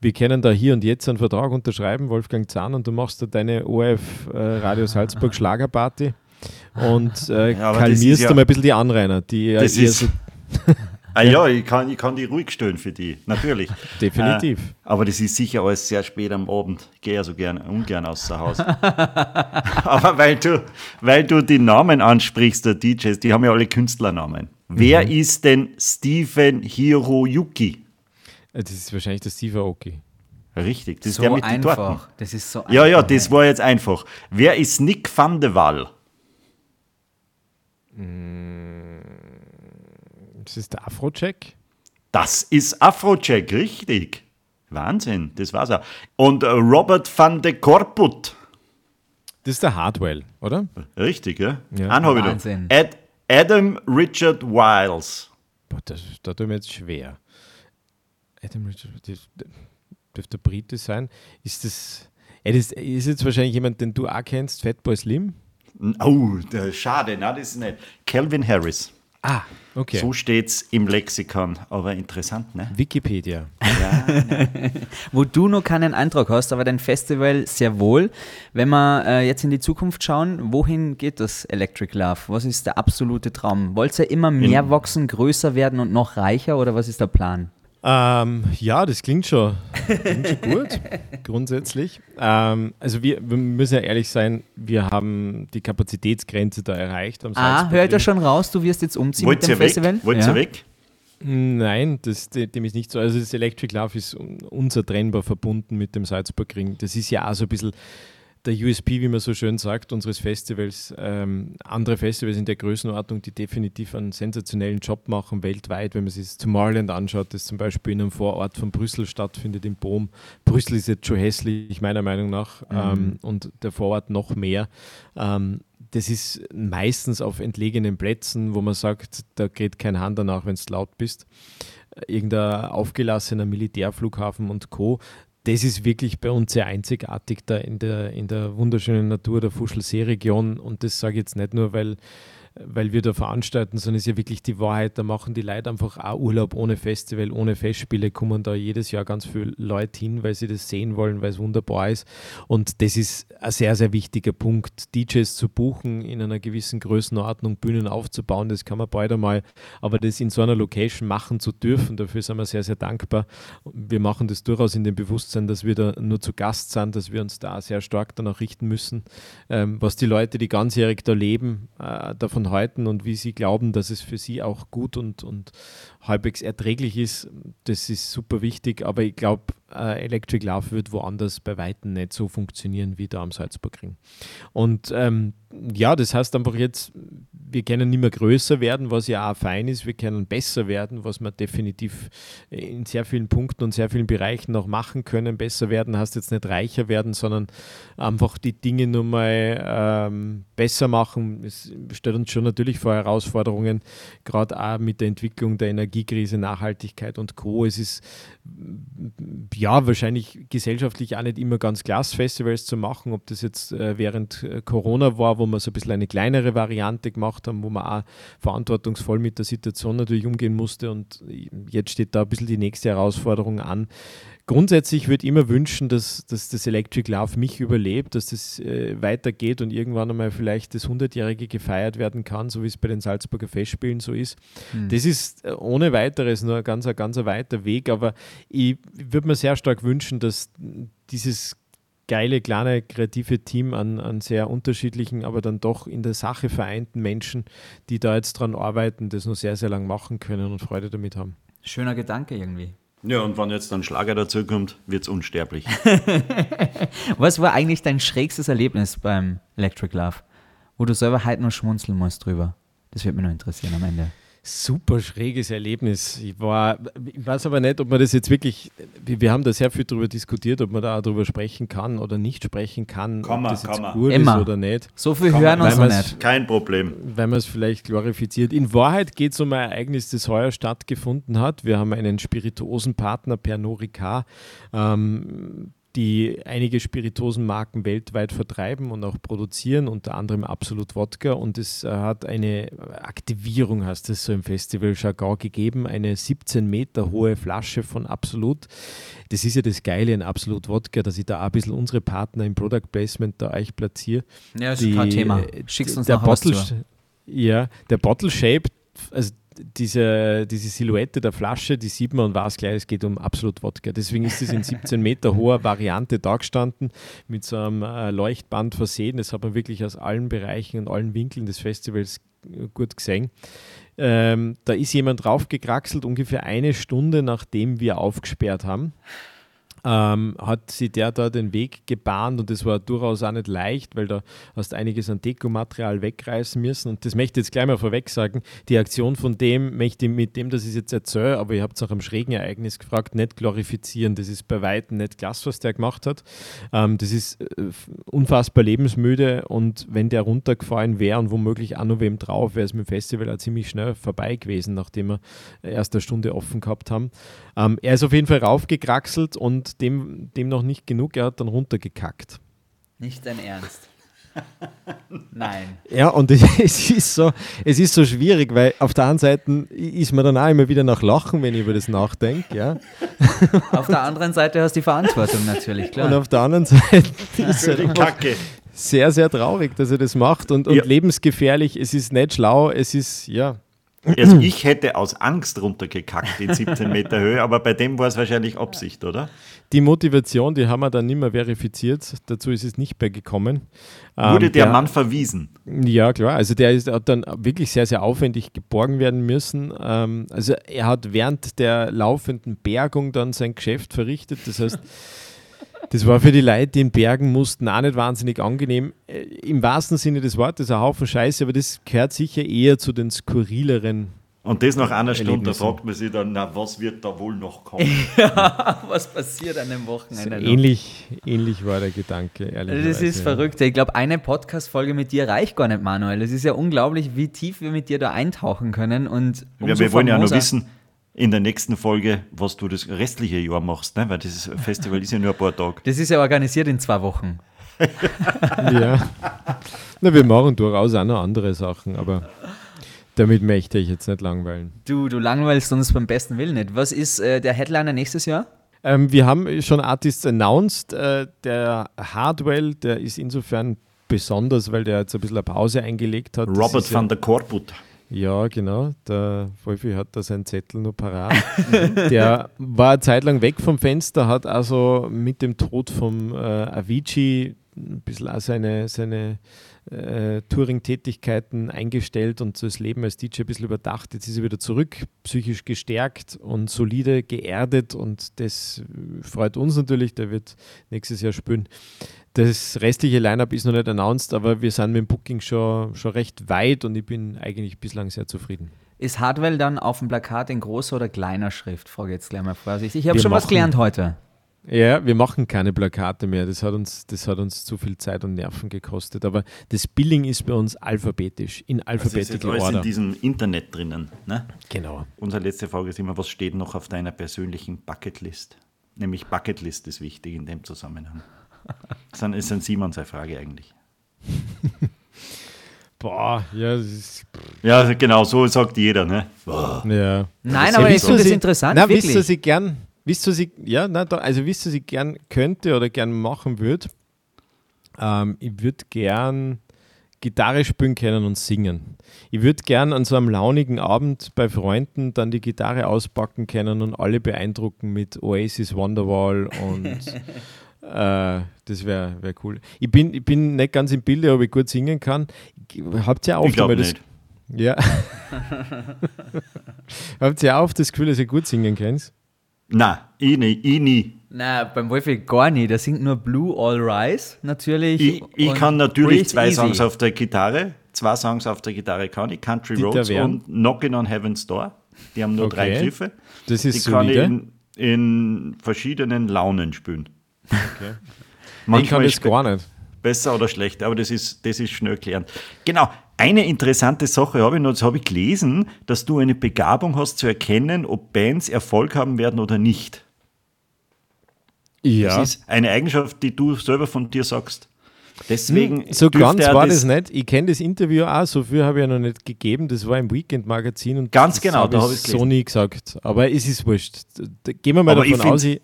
Wir können da hier und jetzt einen Vertrag unterschreiben, Wolfgang Zahn, und du machst da deine ORF äh, Radio Salzburg Schlagerparty und äh, ja, kalmierst ja, da mal ein bisschen die Anrainer, die das ist, so Ah ja, ich kann, ich kann die ruhig stellen für die, natürlich. Definitiv. Äh, aber das ist sicher alles sehr spät am Abend. Ich gehe ja so gern, ungern aus zu Hause. aber weil du, weil du die Namen ansprichst, der DJs, die haben ja alle Künstlernamen. Mhm. Wer ist denn Stephen Hiroyuki? Das ist wahrscheinlich der Steve Aoki. Richtig, das so ist der mit einfach. den Torten. Das ist so einfach. Ja, ja, das war jetzt einfach. Wer ist Nick van de Waal? Mm. Das ist der Afrocheck? Das ist Afrocheck, richtig. Wahnsinn, das war's auch. Und äh, Robert van de Corput. Das ist der Hardwell, oder? Richtig, ja. ja. Einen habe ich noch. Ad, Adam Richard Wiles. Boah, das, da tut mir jetzt schwer. Adam Richard, das, dürfte Brite sein. Ist das, ja, das ist jetzt wahrscheinlich jemand, den du auch kennst, Fatboy Slim? Oh, schade, na, das ist nicht. Calvin Harris. Ah, okay. So steht es im Lexikon, aber interessant, ne? Wikipedia. Ja, ne. Wo du noch keinen Eindruck hast, aber dein Festival sehr wohl. Wenn wir äh, jetzt in die Zukunft schauen, wohin geht das Electric Love? Was ist der absolute Traum? Wollt ihr immer mehr in wachsen, größer werden und noch reicher oder was ist der Plan? Ähm, ja, das klingt schon, klingt schon gut, grundsätzlich. Ähm, also wir, wir, müssen ja ehrlich sein, wir haben die Kapazitätsgrenze da erreicht. Am ah, hört er schon raus, du wirst jetzt umziehen Wollt mit dem Festival? Wollt ihr ja. weg? Nein, das, dem ist nicht so. Also das Electric Love ist unzertrennbar verbunden mit dem Salzburg-Ring. Das ist ja auch so ein bisschen der USP, wie man so schön sagt, unseres Festivals. Ähm, andere Festivals in der Größenordnung, die definitiv einen sensationellen Job machen weltweit, wenn man sich das Tomorrowland anschaut, das zum Beispiel in einem Vorort von Brüssel stattfindet, in Bohm. Brüssel ist jetzt schon hässlich, meiner Meinung nach, mhm. ähm, und der Vorort noch mehr. Ähm, das ist meistens auf entlegenen Plätzen, wo man sagt, da geht kein Hand danach, wenn es laut bist irgendein aufgelassener Militärflughafen und Co das ist wirklich bei uns sehr einzigartig da in der, in der wunderschönen Natur der Fuschelsee-Region. Und das sage ich jetzt nicht nur, weil weil wir da veranstalten, sondern es ist ja wirklich die Wahrheit. Da machen die Leute einfach auch Urlaub ohne Festival, ohne Festspiele, kommen da jedes Jahr ganz viele Leute hin, weil sie das sehen wollen, weil es wunderbar ist. Und das ist ein sehr, sehr wichtiger Punkt, DJs zu buchen, in einer gewissen Größenordnung Bühnen aufzubauen. Das kann man bald einmal, aber das in so einer Location machen zu dürfen, dafür sind wir sehr, sehr dankbar. Wir machen das durchaus in dem Bewusstsein, dass wir da nur zu Gast sind, dass wir uns da sehr stark danach richten müssen, ähm, was die Leute, die ganzjährig da leben, äh, davon halten und wie sie glauben, dass es für sie auch gut und, und halbwegs erträglich ist. Das ist super wichtig, aber ich glaube, äh, Electric Love wird woanders bei Weitem nicht so funktionieren wie da am Salzburgring. Und ähm, ja, das heißt einfach jetzt, wir können nicht mehr größer werden, was ja auch fein ist, wir können besser werden, was wir definitiv in sehr vielen Punkten und sehr vielen Bereichen noch machen können. Besser werden heißt jetzt nicht reicher werden, sondern einfach die Dinge nur mal ähm, besser machen. Es stellt uns schon natürlich vor Herausforderungen, gerade auch mit der Entwicklung der Energiekrise, Nachhaltigkeit und Co. Es ist ja wahrscheinlich gesellschaftlich auch nicht immer ganz Glasfestivals zu machen, ob das jetzt äh, während äh, Corona war, wo wir so ein bisschen eine kleinere Variante gemacht haben, wo man auch verantwortungsvoll mit der Situation natürlich umgehen musste und jetzt steht da ein bisschen die nächste Herausforderung an. Grundsätzlich würde ich immer wünschen, dass, dass das Electric Love mich überlebt, dass das äh, weitergeht und irgendwann einmal vielleicht das 100-Jährige gefeiert werden kann, so wie es bei den Salzburger Festspielen so ist. Hm. Das ist äh, ohne weiteres nur ein ganz, ein ganz weiter Weg, aber ich würde mir sehr stark wünschen, dass dieses geile, kleine, kreative Team an, an sehr unterschiedlichen, aber dann doch in der Sache vereinten Menschen, die da jetzt dran arbeiten, das noch sehr, sehr lang machen können und Freude damit haben. Schöner Gedanke irgendwie. Ja, und wenn jetzt ein Schlager dazu kommt, wird es unsterblich. Was war eigentlich dein schrägstes Erlebnis beim Electric Love, wo du selber heute noch schmunzeln musst drüber? Das würde mich noch interessieren am Ende super schräges Erlebnis. Ich, war, ich weiß aber nicht, ob man das jetzt wirklich, wir haben da sehr viel darüber diskutiert, ob man da auch darüber sprechen kann oder nicht sprechen kann, kann ob man, das jetzt man. gut Immer. ist oder nicht. So viel Kann hören uns weil nicht. Kein Problem. weil man es vielleicht glorifiziert. In Wahrheit geht es um ein Ereignis, das heuer stattgefunden hat. Wir haben einen Spirituosenpartner, Pernod Ricard, ähm, die einige Spirituosenmarken weltweit vertreiben und auch produzieren, unter anderem Absolut Wodka. Und es äh, hat eine Aktivierung, heißt es so im Festival-Jargon, gegeben, eine 17 Meter hohe Flasche von Absolut. Das ist ja das Geile in Absolut Wodka, dass ich da auch ein bisschen unsere Partner im Product Placement da euch platziere. Ja, ist Die, kein Thema. äh, Schickst uns der nachher Bottle. Ja, der Bottle Shape, also diese, diese Silhouette der Flasche, die sieht man und weiß gleich, es geht um absolut Wodka. Deswegen ist es in 17 Meter hoher Variante da gestanden, mit so einem äh, Leuchtband versehen. Das hat man wirklich aus allen Bereichen und allen Winkeln des Festivals äh, gut gesehen. Ähm, da ist jemand draufgekraxelt, ungefähr eine Stunde nachdem wir aufgesperrt haben ähm, hat sie der da den Weg gebahnt und das war durchaus auch nicht leicht, weil da hast einiges an Dekomaterial wegreißen müssen. Und das möchte ich jetzt gleich mal vorweg sagen, die Aktion von dem möchte ich mit dem, dass ich jetzt erzähle, aber ihr habt es auch am schrägen Ereignis gefragt, nicht glorifizieren, das ist bei Weitem nicht Glas, was der gemacht hat, ähm, das ist äh, unfassbar lebensmüde und wenn der runtergefallen wäre und womöglich auch noch wem drauf, wäre es mit dem Festival auch ziemlich schnell vorbei gewesen, nachdem wir erst eine Stunde offen gehabt haben. Ähm, er ist auf jeden Fall raufgekraxelt und dem, dem noch nicht genug, er hat dann runtergekackt. Nicht dein Ernst. Nein. Ja, und es, es, ist so, es ist so schwierig, weil auf der einen Seite ist man dann auch immer wieder nach Lachen, wenn ich über das nachdenke. Ja? Auf der anderen Seite hast du die Verantwortung natürlich, Und klar. auf der anderen Seite ist die einfach Kacke. sehr, sehr traurig, dass er das macht und, und Ja. lebensgefährlich. Es ist nicht schlau, es ist, ja, Also ich hätte aus Angst runtergekackt in 17 Meter Höhe, aber bei dem war es wahrscheinlich Absicht, oder? Die Motivation, die haben wir dann nicht mehr verifiziert. Dazu ist es nicht mehr gekommen. Wurde Ähm, der Mann verwiesen? Ja, klar. Also der ist, hat dann wirklich sehr, sehr aufwendig geborgen werden müssen. Ähm, also er hat während der laufenden Bergung dann sein Geschäft verrichtet. Das heißt, das war für die Leute, die in Bergen mussten, auch nicht wahnsinnig angenehm. Äh, Im wahrsten Sinne des Wortes ein Haufen Scheiße, aber das gehört sicher eher zu den skurrileren. Und das nach einer Stunde, da fragt man sich dann, na, was wird da wohl noch kommen? Was passiert an dem Wochenende? noch? Ähnlich, ähnlich war der Gedanke, ehrlich Das ist verrückt. Ich glaube, eine Podcast-Folge mit dir reicht gar nicht, Manuel. Es ist ja unglaublich, wie tief wir mit dir da eintauchen können. Und Ja, wir wollen ja noch famoser- wissen, in der nächsten Folge, was du das restliche Jahr machst, ne? weil dieses Festival ist ja nur ein paar Tage. Das ist ja organisiert in zwei Wochen. Ja. Na, wir machen durchaus auch noch andere Sachen, aber damit möchte ich jetzt nicht langweilen. Du, du langweilst uns beim besten Willen nicht. Was ist äh, der Headliner nächstes Jahr? Ähm, wir haben schon Artists announced. Äh, der Hardwell, der ist insofern besonders, weil der jetzt ein bisschen eine Pause eingelegt hat. Robert van ja, der Korput. Ja, genau. Der Wolfi hat da seinen Zettel nur parat. der war eine Zeit lang weg vom Fenster, hat also mit dem Tod vom äh, Avicii ein bisschen auch seine, seine äh, Touring-Tätigkeiten eingestellt und das Leben als DJ ein bisschen überdacht. Jetzt ist er wieder zurück, psychisch gestärkt und solide geerdet und das freut uns natürlich. Der wird nächstes Jahr spielen. Das restliche Line-Up ist noch nicht announced, aber wir sind mit dem Booking schon, schon recht weit und ich bin eigentlich bislang sehr zufrieden. Ist Hardwell dann auf dem Plakat in großer oder kleiner Schrift? Frage jetzt gleich mal vorsichtig. Ich habe schon was machen- gelernt heute. Ja, wir machen keine Plakate mehr. Das hat uns, das hat uns zu viel Zeit und Nerven gekostet. Aber das Billing ist bei uns alphabetisch, in ist alphabetical alles in order. diesem Internet drinnen. Ne? Genau. Unsere letzte Frage ist immer, was steht noch auf deiner persönlichen Bucketlist? Nämlich Bucketlist ist wichtig in dem Zusammenhang. Das ist ein Simon seine Frage eigentlich. Boah, ja, das ist, Ja, genau, so sagt jeder. Ne? ja. Nein, aber ihr, finde das interessant, Na, wirklich. wisst ihr, sie gern, wisst ihr, sie, ja, na, da, also wisst ihr, sie gern könnte oder gern machen würde? Ähm, ich würde gern Gitarre spielen können und singen. Ich würde gern an so einem launigen Abend bei Freunden dann die Gitarre auspacken können und alle beeindrucken mit Oasis Wonderwall und äh, das wäre wär cool. Ich bin, ich bin nicht ganz im Bilde, ob ich gut singen kann. Habt ihr auch Ich glaube nicht. ja. Habt ihr auch das Gefühl, dass ihr gut singen könnt? Nein, ich nie. Ich, nie. Na, beim Wolfi gar nicht. Der singt nur Blue All Rise, natürlich. ich, ich kann natürlich zwei Easy. Songs auf der Gitarre. Zwei Songs auf der Gitarre kann ich. Country Dieter Roads Wern. und Knockin' on Heaven's Door. Die haben nur drei Okay. Griffe. Das Die ist kann ich in, in verschiedenen Launen spielen. Okay. Ich Manchmal kann das gar nicht. besser oder schlechter, aber das ist, das ist schnell erklärt. Genau, eine interessante Sache habe ich noch, das habe ich gelesen, dass du eine Begabung hast zu erkennen, ob Bands Erfolg haben werden oder nicht. Ja. Das ist eine Eigenschaft, die du selber von dir sagst. Deswegen Hm, so ganz war das nicht. Ich kenne das Interview auch, so viel habe ich ja noch nicht gegeben. Das war im Weekend-Magazin und Ganz das genau, da habe ich ich's so nie gesagt. Aber es ist wurscht. Da- Gehen wir mal Aber ich davon aus, find's-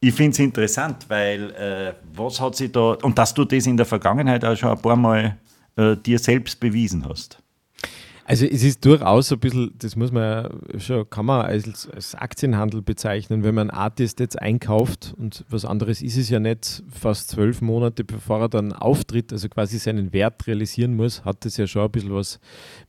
ich, Ich finde es interessant, weil äh, was hat sich da, und dass du das in der Vergangenheit auch schon ein paar Mal äh, dir selbst bewiesen hast. Also es ist durchaus ein bisschen, das muss man schon, kann man als, als Aktienhandel bezeichnen, wenn man einen Artist jetzt einkauft und was anderes ist es ja nicht, fast zwölf Monate bevor er dann auftritt, also quasi seinen Wert realisieren muss, hat das ja schon ein bisschen was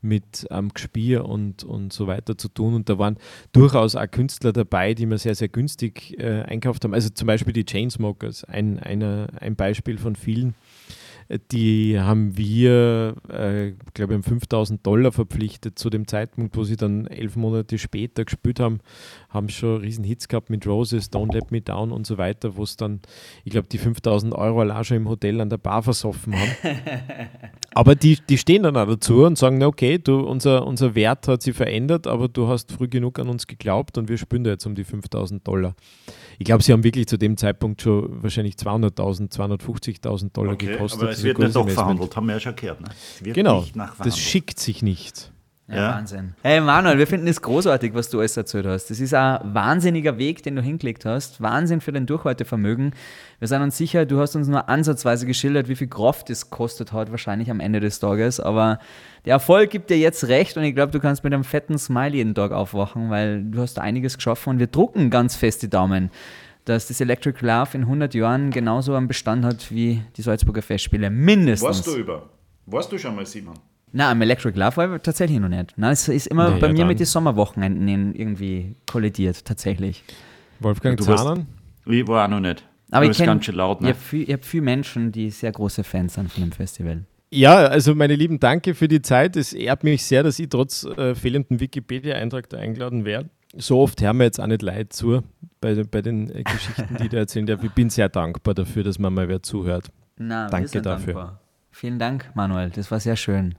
mit ähm, Gespier und, und so weiter zu tun. Und da waren durchaus auch Künstler dabei, die man sehr, sehr günstig äh, einkauft haben. Also zum Beispiel die Chainsmokers, ein, einer, ein Beispiel von vielen. Die haben wir, äh, glaube ich, um 5000 Dollar verpflichtet zu dem Zeitpunkt, wo sie dann elf Monate später gespielt haben, haben schon riesen Hits gehabt mit Roses, Don't Let Me Down und so weiter, wo es dann, ich glaube, die 5000 Euro allein schon im Hotel an der Bar versoffen haben. aber die, die stehen dann auch dazu und sagen, na okay, du, unser, unser Wert hat sich verändert, aber du hast früh genug an uns geglaubt und wir spielen da jetzt um die 5000 Dollar. Ich glaube, sie haben wirklich zu dem Zeitpunkt schon wahrscheinlich 200.000, 250.000 Dollar gekostet. Ein wird nicht verhandelt, haben wir ja schon gehört. Ne? Genau, nicht das schickt sich nicht. Ja, Ja. Wahnsinn. Hey Manuel, wir finden es großartig, was du alles erzählt hast. Das ist ein wahnsinniger Weg, den du hingelegt hast. Wahnsinn für dein Durchhaltevermögen. Wir sind uns sicher, du hast uns nur ansatzweise geschildert, wie viel Kraft es kostet hat, wahrscheinlich am Ende des Tages. Aber der Erfolg gibt dir jetzt recht und ich glaube, du kannst mit einem fetten Smile jeden Tag aufwachen, weil du hast einiges geschaffen und wir drucken ganz fest die Daumen, dass das Electric Love in 100 Jahren genauso einen Bestand hat wie die Salzburger Festspiele. Mindestens. Warst du über? Warst du schon mal, Simon? Na, am Electric Love war ich tatsächlich noch nicht. Nein, es ist immer Na bei ja, mir dann. mit den Sommerwochenenden irgendwie kollidiert, tatsächlich. Wolfgang Du warst- Zahnen? Ich war auch noch nicht. Aber du ich kenne laut. ich Ne? habe viel, ich hab viele Menschen, die sehr große Fans sind von dem Festival. Ja, also meine Lieben, danke für die Zeit. Es ehrt mich sehr, dass ich trotz äh, fehlendem Wikipedia-Eintrag da eingeladen werde. So oft hören wir jetzt auch nicht leid zu bei, bei den äh, Geschichten, die da erzählen. Ich bin sehr dankbar dafür, dass man mal wer zuhört. Na, Danke wir sind dafür. dankbar. Vielen Dank, Manuel. Das war sehr schön.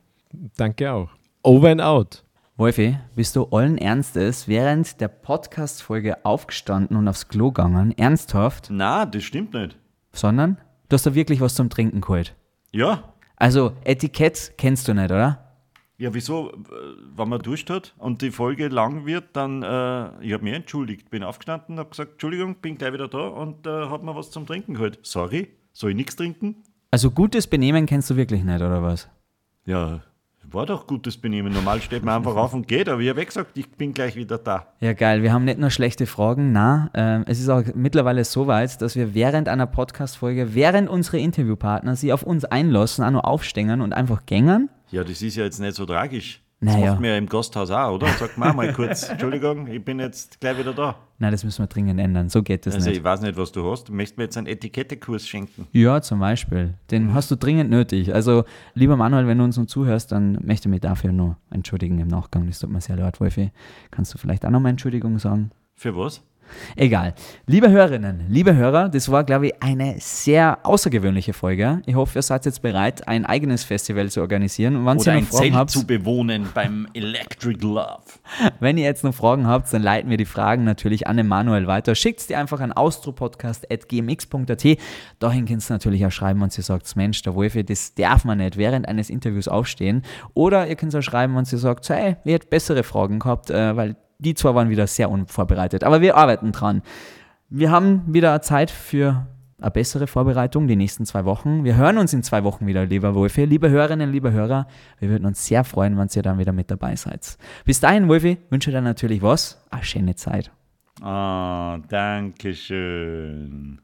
Danke auch. Over and out. Wolfi, bist du allen Ernstes während der Podcast-Folge aufgestanden und aufs Klo gegangen? Ernsthaft? Na, das stimmt nicht. Sondern? Du hast da wirklich was zum Trinken geholt. Ja, Also Etikett kennst du nicht, oder? Ja, wieso? Wenn man duscht hat und die Folge lang wird, dann, äh, ich habe mich entschuldigt, bin aufgestanden, habe gesagt, Entschuldigung, bin gleich wieder da und äh, habe mir was zum Trinken geholt. Sorry, soll ich nichts trinken? Also gutes Benehmen kennst du wirklich nicht, oder was? Ja, war doch gutes Benehmen. Normal steht man einfach auf und geht, aber ich habe gesagt, ich bin gleich wieder da. Ja, geil. Wir haben nicht nur schlechte Fragen, na, äh, es ist auch mittlerweile so weit, dass wir während einer Podcast-Folge, während unsere Interviewpartner sie auf uns einlassen, auch nur aufstängern und einfach gängern. Ja, das ist ja jetzt nicht so tragisch. Naja. Das macht man ja im Gasthaus auch, oder? Man auch mal kurz, Entschuldigung, ich bin jetzt gleich wieder da. Nein, das müssen wir dringend ändern. So geht das Also nicht. ich weiß nicht, was du hast. Du möchtest mir jetzt einen Etikettekurs schenken. Ja, zum Beispiel. Den hast du dringend nötig. Also, lieber Manuel, wenn du uns nun zuhörst, dann möchte ich mich dafür nur entschuldigen im Nachgang. Das tut mir sehr leid, Wolfi. Kannst du vielleicht auch nochmal Entschuldigung sagen? Für was? Egal. Liebe Hörerinnen, liebe Hörer, das war, glaube ich, eine sehr außergewöhnliche Folge. Ich hoffe, ihr seid jetzt bereit, ein eigenes Festival zu organisieren. Und wenn Oder ihr ein noch Fragen Zelt habt, zu bewohnen beim Electric Love. wenn ihr jetzt noch Fragen habt, dann leiten wir die Fragen natürlich an den Manuel weiter. Schickt die einfach an austropodcast.gmx.at. Dahin könnt ihr natürlich auch schreiben, wenn ihr sagt, Mensch, der Wolfi, das darf man nicht während eines Interviews aufstehen. Oder ihr könnt auch schreiben, wenn ihr sagt, hey, ihr hättet bessere Fragen gehabt, äh, weil die zwei waren wieder sehr unvorbereitet. Aber wir arbeiten dran. Wir haben wieder Zeit für eine bessere Vorbereitung die nächsten zwei Wochen. Wir hören uns in zwei Wochen wieder, lieber Wolfi. Liebe Hörerinnen, liebe Hörer, wir würden uns sehr freuen, wenn ihr dann wieder mit dabei seid. Bis dahin, Wolfi, wünsche dir natürlich was? Eine schöne Zeit. Ah, danke schön.